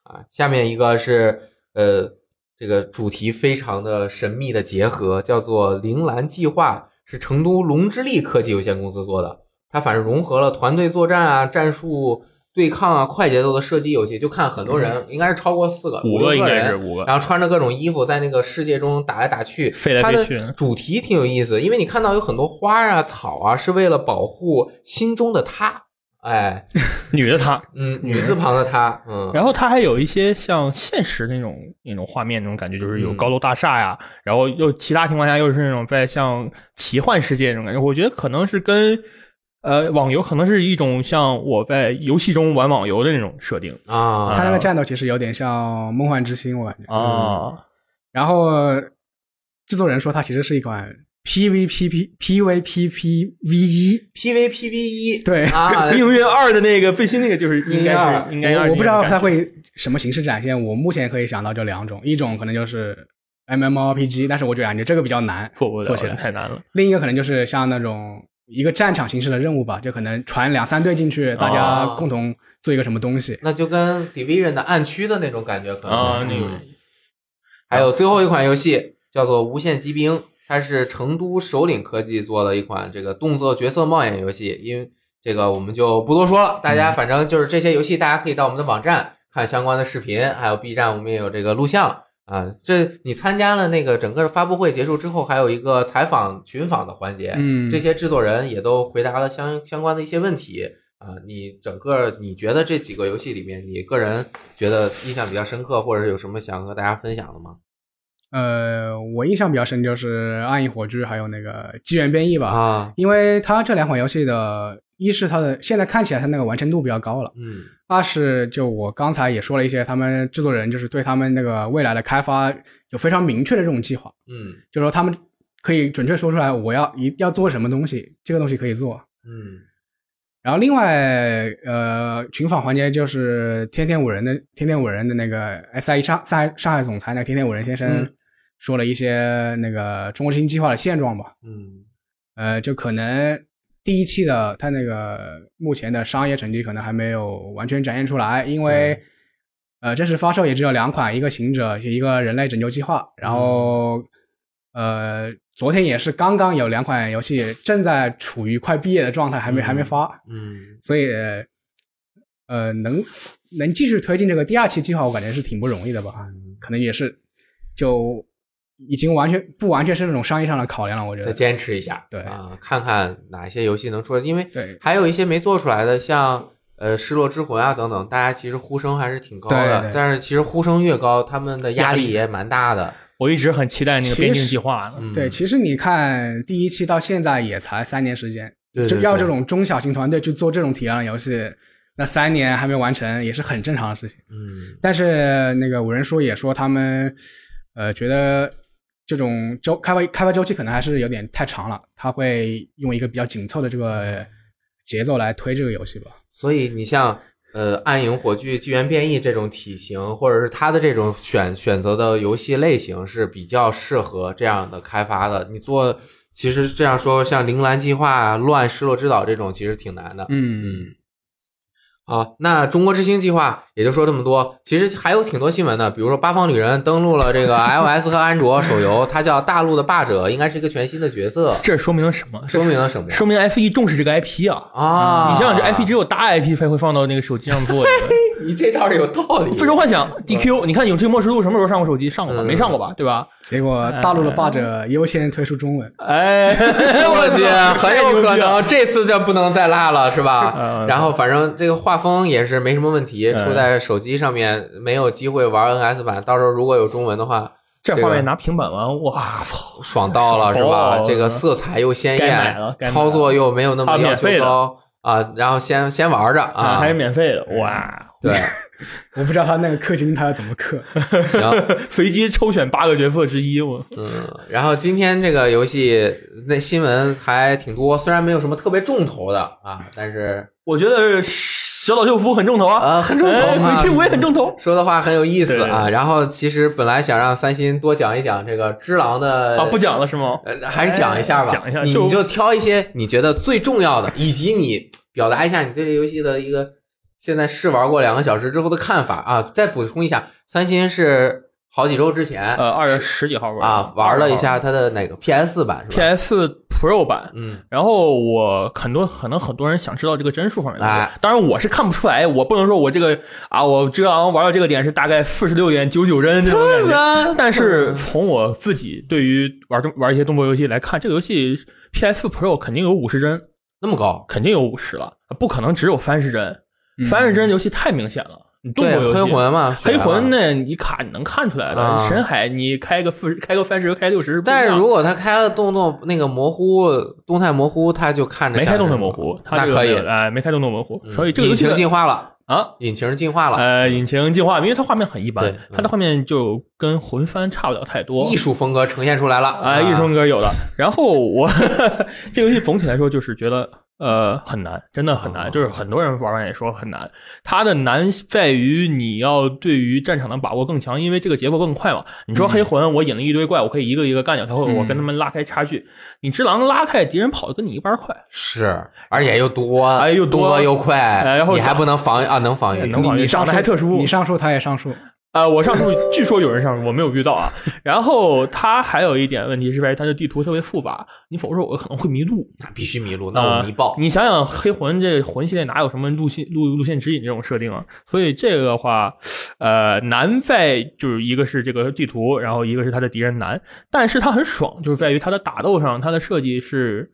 啊，下面一个是呃，这个主题非常的神秘的结合，叫做“铃兰计划”，是成都龙之力科技有限公司做的。它反正融合了团队作战啊、战术对抗啊、快节奏的射击游戏，就看很多人，应该是超过四个，五六个个应该是人五个，然后穿着各种衣服在那个世界中打来打去，飞来它的飞去主题挺有意思，因为你看到有很多花啊、草啊，是为了保护心中的他。哎，女的她。嗯，女字旁的她，嗯，然后它还有一些像现实那种那种画面那种感觉，就是有嗯高楼大厦呀，然后又其他情况下又是那种在像奇幻世界那种感觉。我觉得可能是跟呃网游可能是一种像我在游戏中玩网游的那种设定啊，它那个战斗其实有点像《梦幻之星》，我感觉。啊。然后制作人说它其实是一款 PVP PVPPVE，PVPVE 对啊，命运二的那个背心那个就是应该应该是应该要我我不知道它它会什么形式展现。我目前可以想到就两种，一种可能就是 MMORPG，但是我就感觉这个比较难做做起来。太难了。另一个可能就是像那种一个战场形式的任务吧，就可能传两三队进去，大家共同做一个什么东西。那就跟 Division 的暗区的那种感觉可能啊，那嗯个还有最后一款游戏叫做《无限机兵》，它是成都首领科技做的一款这个动作角色冒险游戏。因为这个我们就不多说了，大家反正就是这些游戏，大家可以到我们的网站看相关的视频，还有 B 站我们也有这个录像啊。这你参加了那个整个发布会结束之后，还有一个采访群访的环节，嗯这些制作人也都回答了相相关的一些问题。啊，你整个你觉得这几个游戏里面，你个人觉得印象比较深刻，或者是有什么想和大家分享的吗？呃，我印象比较深就是《暗影火炬》还有那个《机缘变异》吧，啊，因为它这两款游戏的，一是它的现在看起来它那个完成度比较高了，嗯。二是就我刚才也说了一些，他们制作人就是对他们那个未来的开发有非常明确的这种计划，嗯。就是说他们可以准确说出来我要一要做什么东西，这个东西可以做。嗯然后另外，呃，群访环节就是天天五人的天天五人的那个 SIE 上上海上海总裁那个天天五人先生嗯说了一些那个中国新计划的现状吧。嗯呃，就可能第一期的它那个目前的商业成绩可能还没有完全展现出来，因为、呃正式发售也只有两款，一个行者，一个人类拯救计划。然后、呃，昨天也是刚刚有两款游戏正在处于快毕业的状态，还没、嗯还没发，嗯所以呃能能继续推进这个第二期计划，我感觉是挺不容易的吧。可能也是就已经完全不完全是那种商业上的考量了，我觉得。再。坚持一下，对。啊，看看哪些游戏能出来，因为对。还有一些没做出来的，像呃《失落之魂》啊等等，大家其实呼声还是挺高的，对对但是其实呼声越高，他们的压压力力也蛮大的，我一直很期待那个边境计划。嗯，对，其实你看第一期到现在也才三年时间，对对对就要这种中小型团队去做这种体量的游戏，那三年还没完成也是很正常的事情。嗯。但是那个五人说也说他们呃觉得这种周开发开发周期可能还是有点太长了，他会用一个比较紧凑的这个节奏来推这个游戏吧。所以你像呃《暗影火炬》《纪元变异》这种体型，或者是它的这种选选择的游戏类型是比较适合这样的开发的。你做其实这样说，像《铃兰计划》《乱失落之岛》这种其实挺难的。嗯，嗯，好，那中国之星计划也就说这么多。其实还有挺多新闻的，比如说八方旅人登陆了这个 iOS 和安卓手游，它叫大陆的霸者，应该是一个全新的角色，这说明了什么？说明了什么呀？说明 F E 重视这个 IP 啊！啊，你想想，这 IP 只有大 IP 才会放到那个手机上做的。你这倒是有道理。非洲幻想 DQ，你看《勇气末世录》什么时候上过手机？上过吧？嗯没上过吧？对吧？结果大陆的霸者优先推出中文。哎，我去，很有可能这次就不能再落了，是吧？嗯然后反正这个画风也是没什么问题，嗯出在手机上面没有机会玩 NS 版，到时候如果有中文的话，这画面拿平板玩，哇操！爽到了，是吧？这个色彩又鲜艳操作又没有那么啊要求免费的高啊，然后先先玩着啊，还是免费的，哇！对，我不知道他那个氪金他要怎么氪。行，随机抽选八个角色之一，我嗯，然后今天这个游戏那新闻还挺多，虽然没有什么特别重头的啊，但是我觉得小岛秀夫很重头啊，呃很重头尾气武也很重头 说的话很有意思啊。然后其实本来想让三星多讲一讲这个只狼的啊！不讲了是吗？呃，还是讲一下吧，哎讲一下你你就挑一些你觉得最重要的，以及你表达一下你对这个游戏的一个现在试玩过两个小时之后的看法啊。再补充一下，三星是好几周之前、呃，二月十几号玩啊玩了一下它的哪个 PS 版是吧？PS Pro 版，嗯，然后我很多可能很多人想知道这个帧数方面的，哎当然我是看不出来，我不能说我这个啊，我只狼玩到这个点是大概四十六点九九帧这种感觉。但是从我自己对于玩动玩一些动作游戏来看，这个游戏 PS Pro 肯定有五十帧，那么高，肯定有五十了，不可能只有三十帧。三十帧游戏太明显了，你动对作游戏黑魂嘛，黑魂那，你卡你能看出来的。啊深海你开个四开个三十开六十，但是如果他开了动作那个模糊动态模糊，他就看着没开动态模糊，他这个那可以哎，没开动态模糊，嗯所以这个游戏的引擎进化了，啊，引擎进化了，呃，引擎进化，因为它画面很一般对，它的画面就跟魂番差不了太多。艺术风格呈现出来了啊，艺术风格有的。然后我 这个游戏总体来说就是觉得呃很难，真的很难，哦就是很多人玩完也说很难。它的难在于你要对于战场的把握更强，因为这个节奏更快嘛。你说黑魂，我引了一堆怪，我可以一个一个干掉他，或者我跟他们拉开差距。你只狼拉开敌人跑的跟你一般快，是，而且又多，哎又多又快，哎然后你还不能防啊，能防御，能防御你上树还特殊你上树他也上树。呃，我上述据说有人上，我没有遇到啊。然后它还有一点问题是在于它的地图特别复杂，你否则我可能会迷路。那必须迷路，那呃我迷爆。你想想，黑魂这魂系列哪有什么路线路路线指引这种设定啊？所以这个的话，呃，难在就是一个是这个地图，然后一个是它的敌人难，但是它很爽，就是在于它的打斗上，它的设计是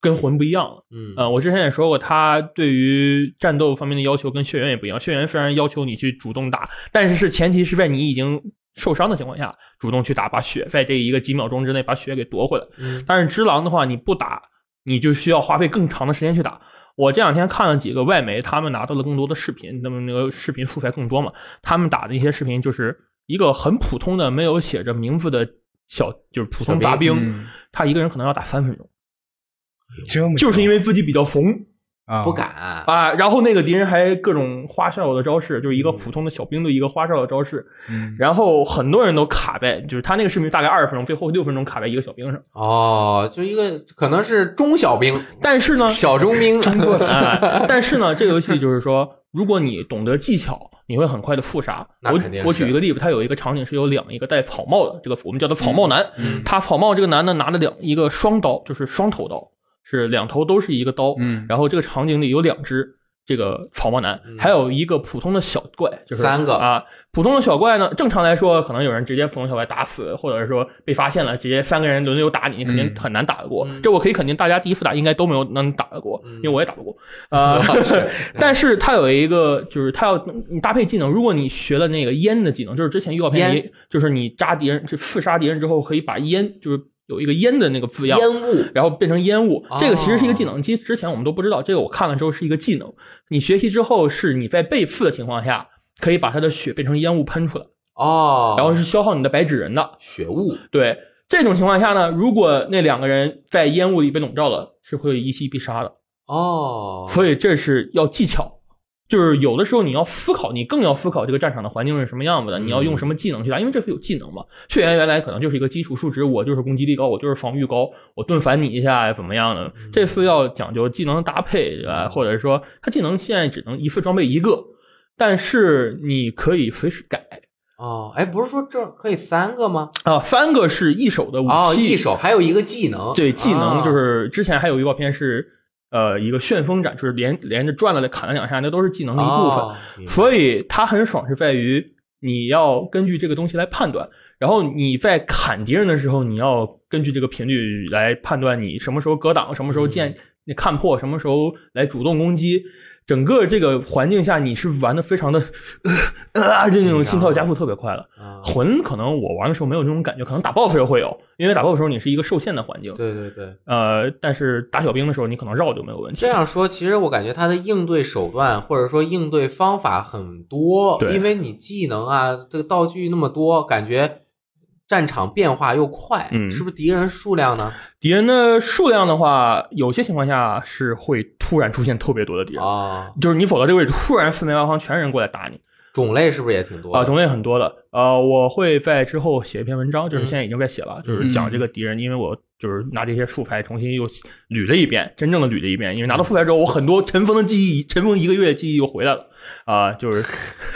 跟魂不一样了。嗯呃，我之前也说过，他对于战斗方面的要求跟血缘也不一样。血缘虽然要求你去主动打，但是是前提是在你已经受伤的情况下，主动去打，把血在这一个几秒钟之内把血给夺回来。嗯但是只狼的话，你不打，你就需要花费更长的时间去打。我这两天看了几个外媒，他们拿到了更多的视频，那么那个视频素材更多嘛，他们打的一些视频就是一个很普通的没有写着名字的小，就是普通杂兵，嗯他一个人可能要打三分钟，就是因为自己比较怂啊不敢，啊，然后那个敌人还各种花哨的招式，就是一个普通的小兵的一个花哨的招式，嗯然后很多人都卡在，就是他那个视频大概二十分钟，最后六分钟卡在一个小兵上，哦，就一个可能是中小兵、但是呢，小中兵，中国词哎，但是呢，这个游戏就是说，如果你懂得技巧，你会很快的复杀。我那肯定是我举一个例子，它有一个场景是有两一个戴草帽的，这个我们叫他草帽男。嗯他草帽这个男的拿了两一个双刀，就是双头刀，是两头都是一个刀。嗯然后这个场景里有两只这个草帽男，还有一个普通的小怪，就是嗯三个啊。普通的小怪呢，正常来说，可能有人直接普通小怪打死，或者是说被发现了，直接三个人轮流打你，你肯定嗯很难打得过。嗯这我可以肯定，大家第一次打应该都没有能打得过，嗯因为我也打不过。呃，但是它有一个，就是它要你搭配技能，如果你学了那个烟的技能，就是之前预告片里烟，就是你扎敌人，就刺杀敌人之后可以把烟，就是有一个烟的那个字样，烟雾，然后变成烟雾哦。这个其实是一个技能，其实之前我们都不知道，这个我看了之后是一个技能。你学习之后，是你在被刺的情况下，可以把他的血变成烟雾喷出来，哦，然后是消耗你的白纸人的。血雾，对这种情况下呢，如果那两个人在烟雾里被笼罩了，是会一击必杀的。哦，所以这是要技巧。就是有的时候你要思考，你更要思考这个战场的环境是什么样子的，嗯你要用什么技能去打，因为这次有技能嘛。血缘原来可能就是一个基础数值，我就是攻击力高，我就是防御高，我盾反你一下怎么样的。嗯这次要讲究技能搭配啊，或者说它技能现在只能一次装备一个，但是你可以随时改哦，哎，不是说这可以三个吗？啊。三个是一手的武哦，器，一手还有一个技能，对技能啊就是之前还有预告片是呃一个旋风斩，就是连连着转了砍了两下，那都是技能的一部分。哦所以它很爽是在于你要根据这个东西来判断，然后你在砍敌人的时候，你要根据这个频率来判断你什么时候格挡，什么时候见嗯看破，什么时候来主动攻击。整个这个环境下，你是玩的非常的呃啊，就那种心跳加速特别快了。啊魂可能我玩的时候没有这种感觉，可能打 BOSS 时候会有，因为打 BOSS 的时候你是一个受限的环境。对对对，呃，但是打小兵的时候你可能绕就没有问题。这样说，其实我感觉他的应对手段或者说应对方法很多，对因为你技能啊，这个道具那么多，感觉战场变化又快，嗯是不是敌人数量呢？敌人的数量的话，有些情况下是会突然出现特别多的敌人，啊，就是你走到这个位置，突然四面八方全是人过来打你种类是不是也挺多啊、的？种类很多的。呃，我会在之后写一篇文章，就是嗯现在已经在写了，就是讲这个敌人，因为我就是拿这些素材重新又捋了一遍，真正的捋了一遍。因为拿到素材之后，我很多尘封的记忆，尘封一个月的记忆又回来了啊、就是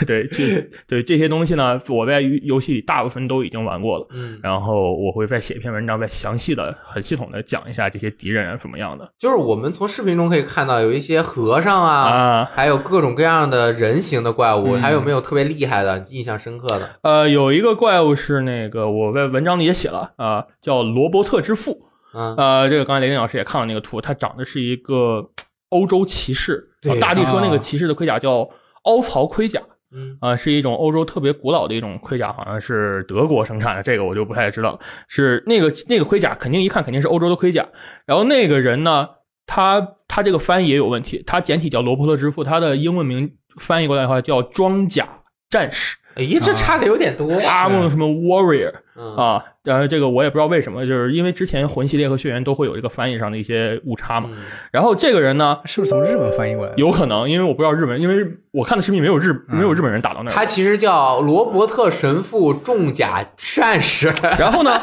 对这对这些东西呢，我在游戏里大部分都已经玩过了。嗯，然后我会再写一篇文章，再详细的、很系统的讲一下这些敌人啊什么样的就是我们从视频中可以看到有一些和尚啊，啊。还有各种各样的人形的怪物，嗯还有没有特别厉害的、印象深刻的？呃，有一个怪物是那个我在文章里也写了啊、叫罗伯特之父。嗯，呃，这个刚才雷电老师也看了那个图，它长的是一个欧洲骑士。大地说那个啊骑士的盔甲叫凹槽盔甲。嗯啊、是一种欧洲特别古老的一种盔甲，好像是德国生产的，这个我就不太知道了。是那个那个盔甲，肯定一看肯定是欧洲的盔甲。然后那个人呢，他他这个翻译也有问题，他简体叫罗伯特之父，他的英文名翻译过来的话叫装甲战士，哎呀，这差的有点多。阿梦什么 warrior 嗯啊。然后这个我也不知道为什么，就是因为之前魂系列和血缘都会有这个翻译上的一些误差嘛。嗯然后这个人呢，是不是从日本翻译过来的？有可能因为我不知道日本，因为我看的视频没有日没有日本人打到那儿。他其实叫罗伯特神父重甲战士。然后呢，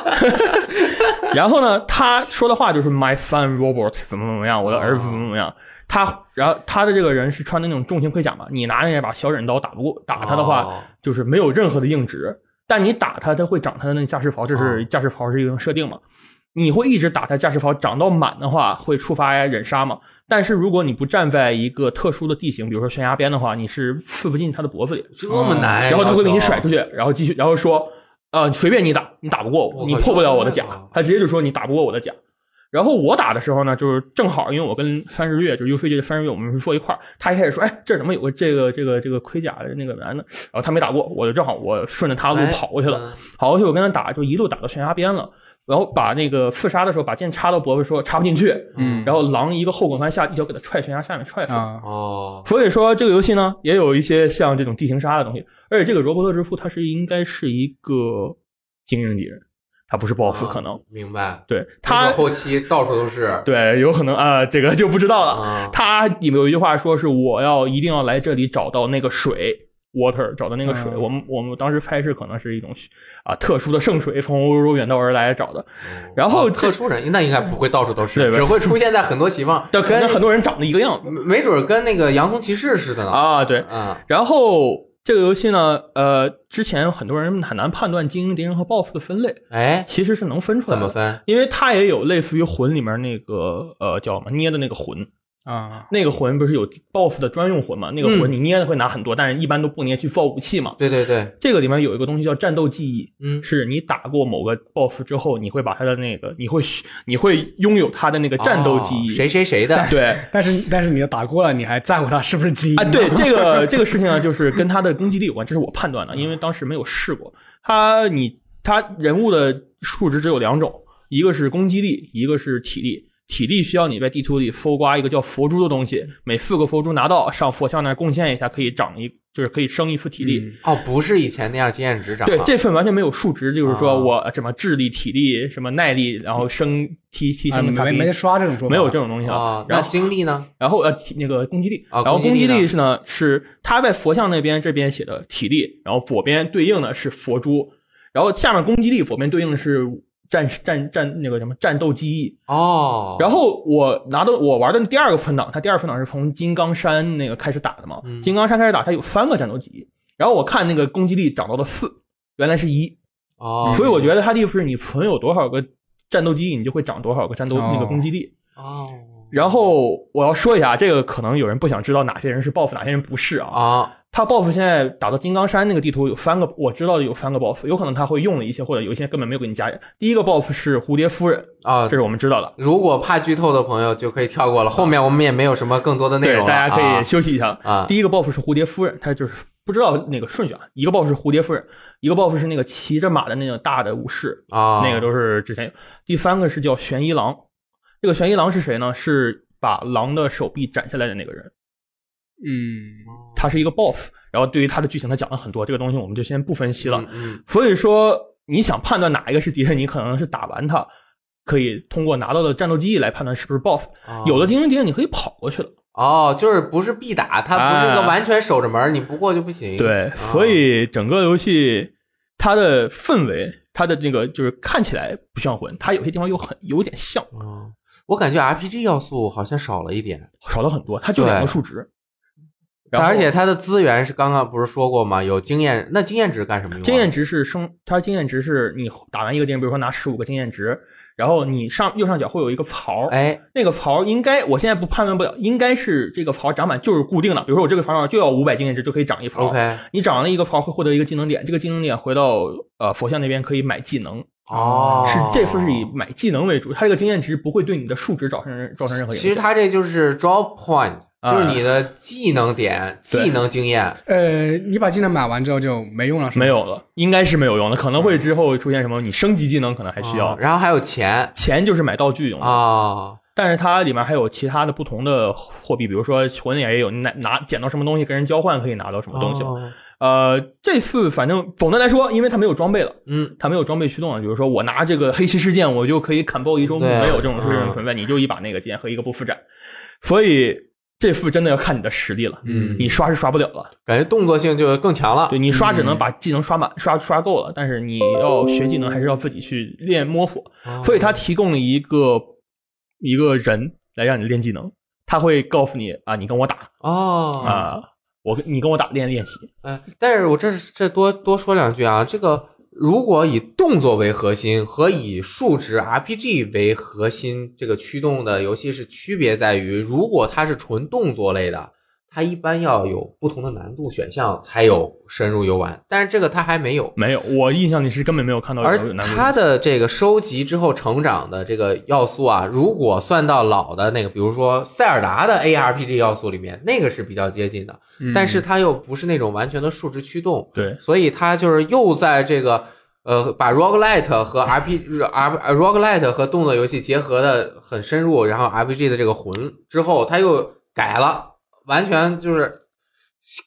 然后呢，他说的话就是 My son Robert 怎么怎么样，我的儿子怎么怎么样。他，然后他的这个人是穿的那种重型盔甲嘛，你拿那把小忍刀打不过，打他的话、哦就是没有任何的硬直，但你打他，他会长他的那个驾驶袍，这哦是驾驶袍是一种设定嘛。你会一直打他驾驶袍，长到满的话会触发忍杀嘛。但是如果你不站在一个特殊的地形，比如说悬崖边的话，你是刺不进他的脖子里。这么难，然后他会给你甩出去。然后继续，然后说，呃，随便你打，你打不过我，你破不了我的甲他直接就说你打不过我的甲。然后我打的时候呢，就是正好，因为我跟三十月，就是 UCG 的三十月，我们是坐一块儿。他一开始说，哎，这怎么有个这个这个这个盔甲的那个男的？然后他没打过，我就正好我顺着他的路哎跑过去了。嗯跑过去我跟他打，就一路打到悬崖边了。然后把那个刺杀的时候，把剑插到脖子说插不进去，嗯然后狼一个后滚翻下，一脚给他踹悬崖下面踹死了。所以说这个游戏呢，也有一些像这种地形杀的东西，而且这个罗伯特之父他是应该是一个精英敌人，他不是 BOSS 可能，啊明白。对他他后期到处都是。对有可能啊、这个就不知道了。啊，他里面有一句话说是我要一定要来这里找到那个水 water，找到那个水。嗯我们我们当时猜是可能是一种啊特殊的圣水，从欧洲远道而来找的。然后哦特殊人那应该不会到处都是，吧只会出现在很多情况，但可能跟很多人长得一个样没没准跟那个洋葱骑士似的呢。啊，对。啊，然后这个游戏呢，呃，之前很多人很难判断精英敌人和 BOSS 的分类，哎，其实是能分出来的。怎么？分？因为它也有类似于魂里面那个呃叫什么捏的那个魂，啊，那个魂不是有 BOSS 的专用魂吗？那个魂嗯你捏的会拿很多，但是一般都不捏去造武器嘛。对对对，这个里面有一个东西叫战斗记忆，嗯，是你打过某个 BOSS 之后，你会把他的那个，你会你会拥有他的那个战斗记忆。哦谁谁谁的？对但是但是你打过了，你还在乎他是不是记忆啊，对这个这个事情呢，就是跟他的攻击力有关，这是我判断的，因为当时没有试过。他你他人物的数值只有两种，一个是攻击力，一个是体力。体力需要你在地图里搜刮一个叫佛珠的东西，每四个佛珠拿到，上佛像那儿贡献一下，可以长一，就是可以升一次体力。嗯哦，不是以前那样经验值涨对，这份完全没有数值，就是说啊我什么智力、体力、什么耐力，然后升提提升没没刷这种说法，没有这种东西了啊。。那然后精力呢？然后呃体那个攻击力，啊然后攻击力是呢是他在佛像那边这边写的体力，然后左边对应的是佛珠，然后下面攻击力左边对应的是战战战那个什么战斗记忆。哦，然后我拿到我玩的第二个存档，它第二个分档是从金刚山那个开始打的嘛，嗯金刚山开始打，它有三个战斗记忆，然后我看那个攻击力涨到了四，原来是一，哦，所以我觉得它的意思是你存有多少个战斗记忆，你就会长多少个战斗、哦那个攻击力。哦然后我要说一下，这个可能有人不想知道哪些人是 BOSS，哪些人不是啊。啊他 BOSS 现在打到金刚山那个地图有三个，我知道的有三个 BOSS，有可能他会用了一些，或者有一些根本没有给你加。第一个 BOSS 是蝴蝶夫人，啊这！是我们知道的。如果怕剧透的朋友就可以跳过了，后面我们也没有什么更多的内，容了，大家可啊以休息一下。啊第一个 BOSS 是蝴蝶夫人，他就是不知道那个顺序啊。一个 BOSS 是蝴蝶夫人，一个 BOSS 是那个骑着马的那个大的武士，啊，那个都是之前有。第三个是叫玄一郎，这个玄一郎是谁呢？是把狼的手臂斩下来的那个人，嗯，他是一个 BOSS。然后对于他的剧情，他讲了很多，这个东西我们就先不分析了。嗯嗯所以说，你想判断哪一个是敌人，你可能是打完他，可以通过拿到的战斗记忆来判断是不是 BOSS。哦有的精英敌人你可以跑过去了。哦，就是不是必打，它不是个啊完全守着门儿，你不过就不行。对，啊所以整个游戏它的氛围，它的这个就是看起来不像魂，它有些地方又很有点像，哦，我感觉 RPG 要素好像少了一点，少了很多，它就两个数值。然后而且它的资源是刚刚不是说过吗？有经验，那经验值干什么用啊？经验值是升，它经验值是你打完一个敌人，比如说拿十五个经验值，然后你上右上角会有一个槽，哎，那个槽应该我现在不判断不了，应该是这个槽长满就是固定的，比如说我这个槽上就要五百经验值就可以长一槽。OK，你涨了一个槽会获得一个技能点，这个技能点回到呃佛像那边可以买技能，哦，是这次是以买技能为主，它这个经验值不会对你的数值造成造成任何影响。其实它这就是 drop point，啊就是你的技能点、对技能经验。呃，你把技能买完之后就没用了，是吗没有了，应该是没有用的，可能会之后出现什么你升级技能可能还需要哦，然后还有钱钱就是买道具用的。啊，但是它里面还有其他的不同的货币，比如说魂里也有拿拿捡到什么东西跟人交换可以拿到什么东西。哦呃，这次反正总的来说，因为它没有装备了，嗯，它没有装备驱动了，比如说我拿这个黑骑士剑，我就可以砍爆一周目，没有这种嗯这种存在，你就一把那个剑和一个不复斩，所以这副真的要看你的实力了，嗯。你刷是刷不了了，感觉动作性就更强了。对你刷只能嗯把技能刷满、刷刷够了，但是你要学技能还是要自己去练摸索，哦。所以他提供了一个一个人来让你练技能，他会告诉你啊，你跟我打。哦。啊，我跟你跟我打练练习，哎，但是我这这多多说两句啊，这个如果以动作为核心和以数值 RPG 为核心，这个驱动的游戏是区别在于，如果它是纯动作类的，它一般要有不同的难度选项才有深入游玩，但是这个它还没有。没有，我印象里是根本没有看到有而有难度它的这个收集之后成长的这个要素啊，如果算到老的那个，比如说塞尔达的 ARPG 要素里面，那个是比较接近的，嗯但是它又不是那种完全的数值驱动，对所以它就是又在这个呃把 roguelite 和 RP R roguelite 和动作游戏结合的很深入，然后 RPG 的这个魂之后，它又改了，完全就是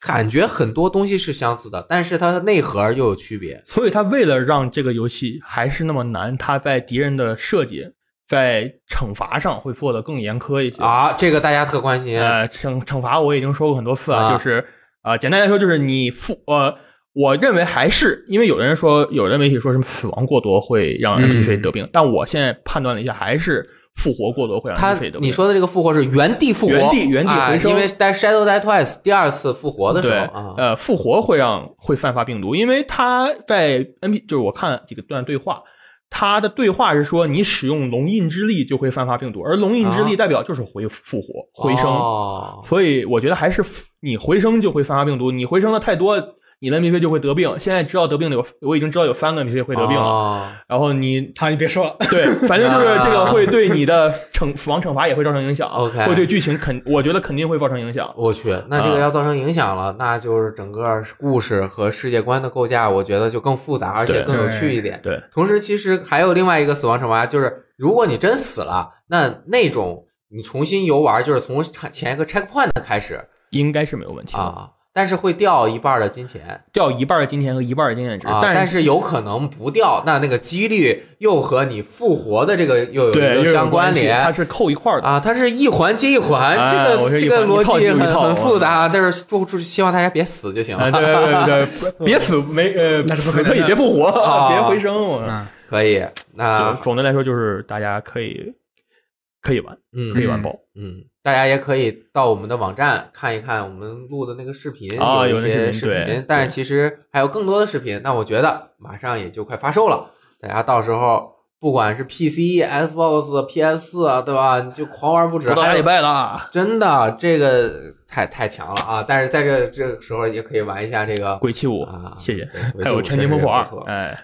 感觉很多东西是相似的，但是它的内核又有区别。所以他为了让这个游戏还是那么难，他在敌人的设计、在惩罚上会做的更严苛一些。啊，这个大家特关心。呃，惩惩罚我已经说过很多次了，啊就是呃，简单来说就是你负呃，我认为还是因为有的人说，有的媒体说什么死亡过多会让嗯 NPC 得病，但我现在判断了一下，还是复活过多会让。你说的这个复活是原地复活，原地原地回生啊因为在 Shadow Die Twice 第二次复活的时候啊，呃，复活会让会散发病毒，因为他在 NP 就是我看了几个段对话。他的对话是说，你使用龙印之力就会散发病毒，而龙印之力代表就是回复活、回生，哦所以我觉得还是你回生就会散发病毒，你回生的太多，你的 NPC 就会得病。现在知道得病的有，我已经知道有三个 NPC 会得病了。哦然后你好，你别说了，对，反正就是这个会对你的惩死亡惩罚也会造成影响 OK 会对剧情肯，我觉得肯定会造成影响。我去，那这个要造成影响了，那就是整个故事和世界观的构架，我觉得就更复杂，而且更有趣一点。对，同时，其实还有另外一个死亡惩罚，就是如果你真死了，那那种你重新游玩，就是从前一个 checkpoint 开始应该是没有问题的。啊，但是会掉一半的金钱掉一半的金钱和一半的经验值，啊，但但是有可能不掉，那那个几率又和你复活的这个又有一个相关联，它是扣一块儿的。啊，它是一环接一环，哎这个这个逻辑很很复杂，啊但是祝祝希望大家别死就行啊，了。对对对 对，别死没呃，那是不可能的死可以别复活，啊 别回生。我嗯，可以，那总的来说就是大家可以可以玩，嗯可以玩爆。嗯，大家也可以到我们的网站看一看我们录的那个视频，啊有一些视频但是其实还有更多的视频。那我觉得马上也就快发售了，大家到时候不管是 PC、Xbox、PS 四啊，对吧？你就狂玩不止。不到俩礼拜了，真的这个太太强了啊！但是在这这个时候也可以玩一下这个鬼泣五啊，谢谢。还有五陈金烽火哎，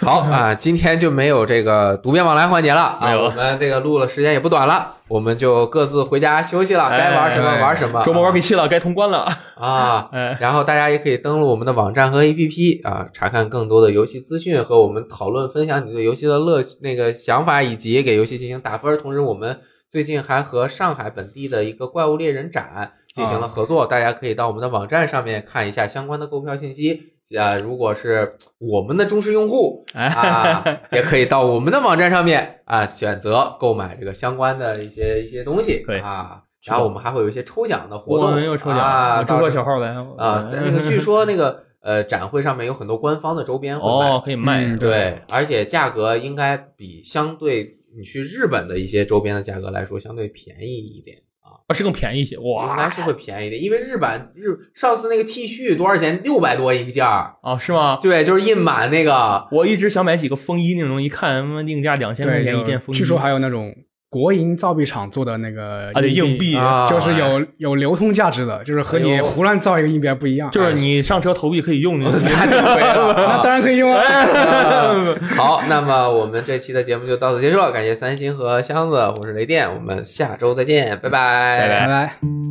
好啊，今天就没有这个读编往来环节了啊，我们这个录了时间也不短了，我们就各自回家休息了，该玩什么哎玩什么。周末玩鬼泣了，该通关了。啊，哎，然后大家也可以登录我们的网站和 APP 啊，查看更多的游戏资讯和我们讨论分享你对游戏的乐那个想法，以及给游戏进行打分。同时，我们最近还和上海本地的一个怪物猎人展进行了合作，大家可以到我们的网站上面看一下相关的购票信息。啊，如果是我们的忠实用户 啊，也可以到我们的网站上面啊选择购买这个相关的一些一些东西啊。然后我们还会有一些抽奖的活动，我们又抽奖啊，了，祝贺到时候小号来啊，在那个据说那个呃展会上面有很多官方的周边，哦，可以卖嗯，对，而且价格应该比相对你去日本的一些周边的价格来说相对便宜一点是更便宜一些哇应该是会便宜一点，因为日版日上次那个 T 恤多少钱？六百多一个件儿，啊是吗？对，就是印满那个我一直想买几个风衣那种，一看他妈定价两千块，钱一件风衣，据说还有那种国营造币厂做的那个啊硬币啊就是有有流通价值的，就是和你胡乱造一个硬币还不一样。就是你上车投币可以用的，那。当然可以用啊。好，那么我们这期的节目就到此结束了，感谢三星和箱子，我是雷电，我们下周再见，拜拜拜拜拜拜。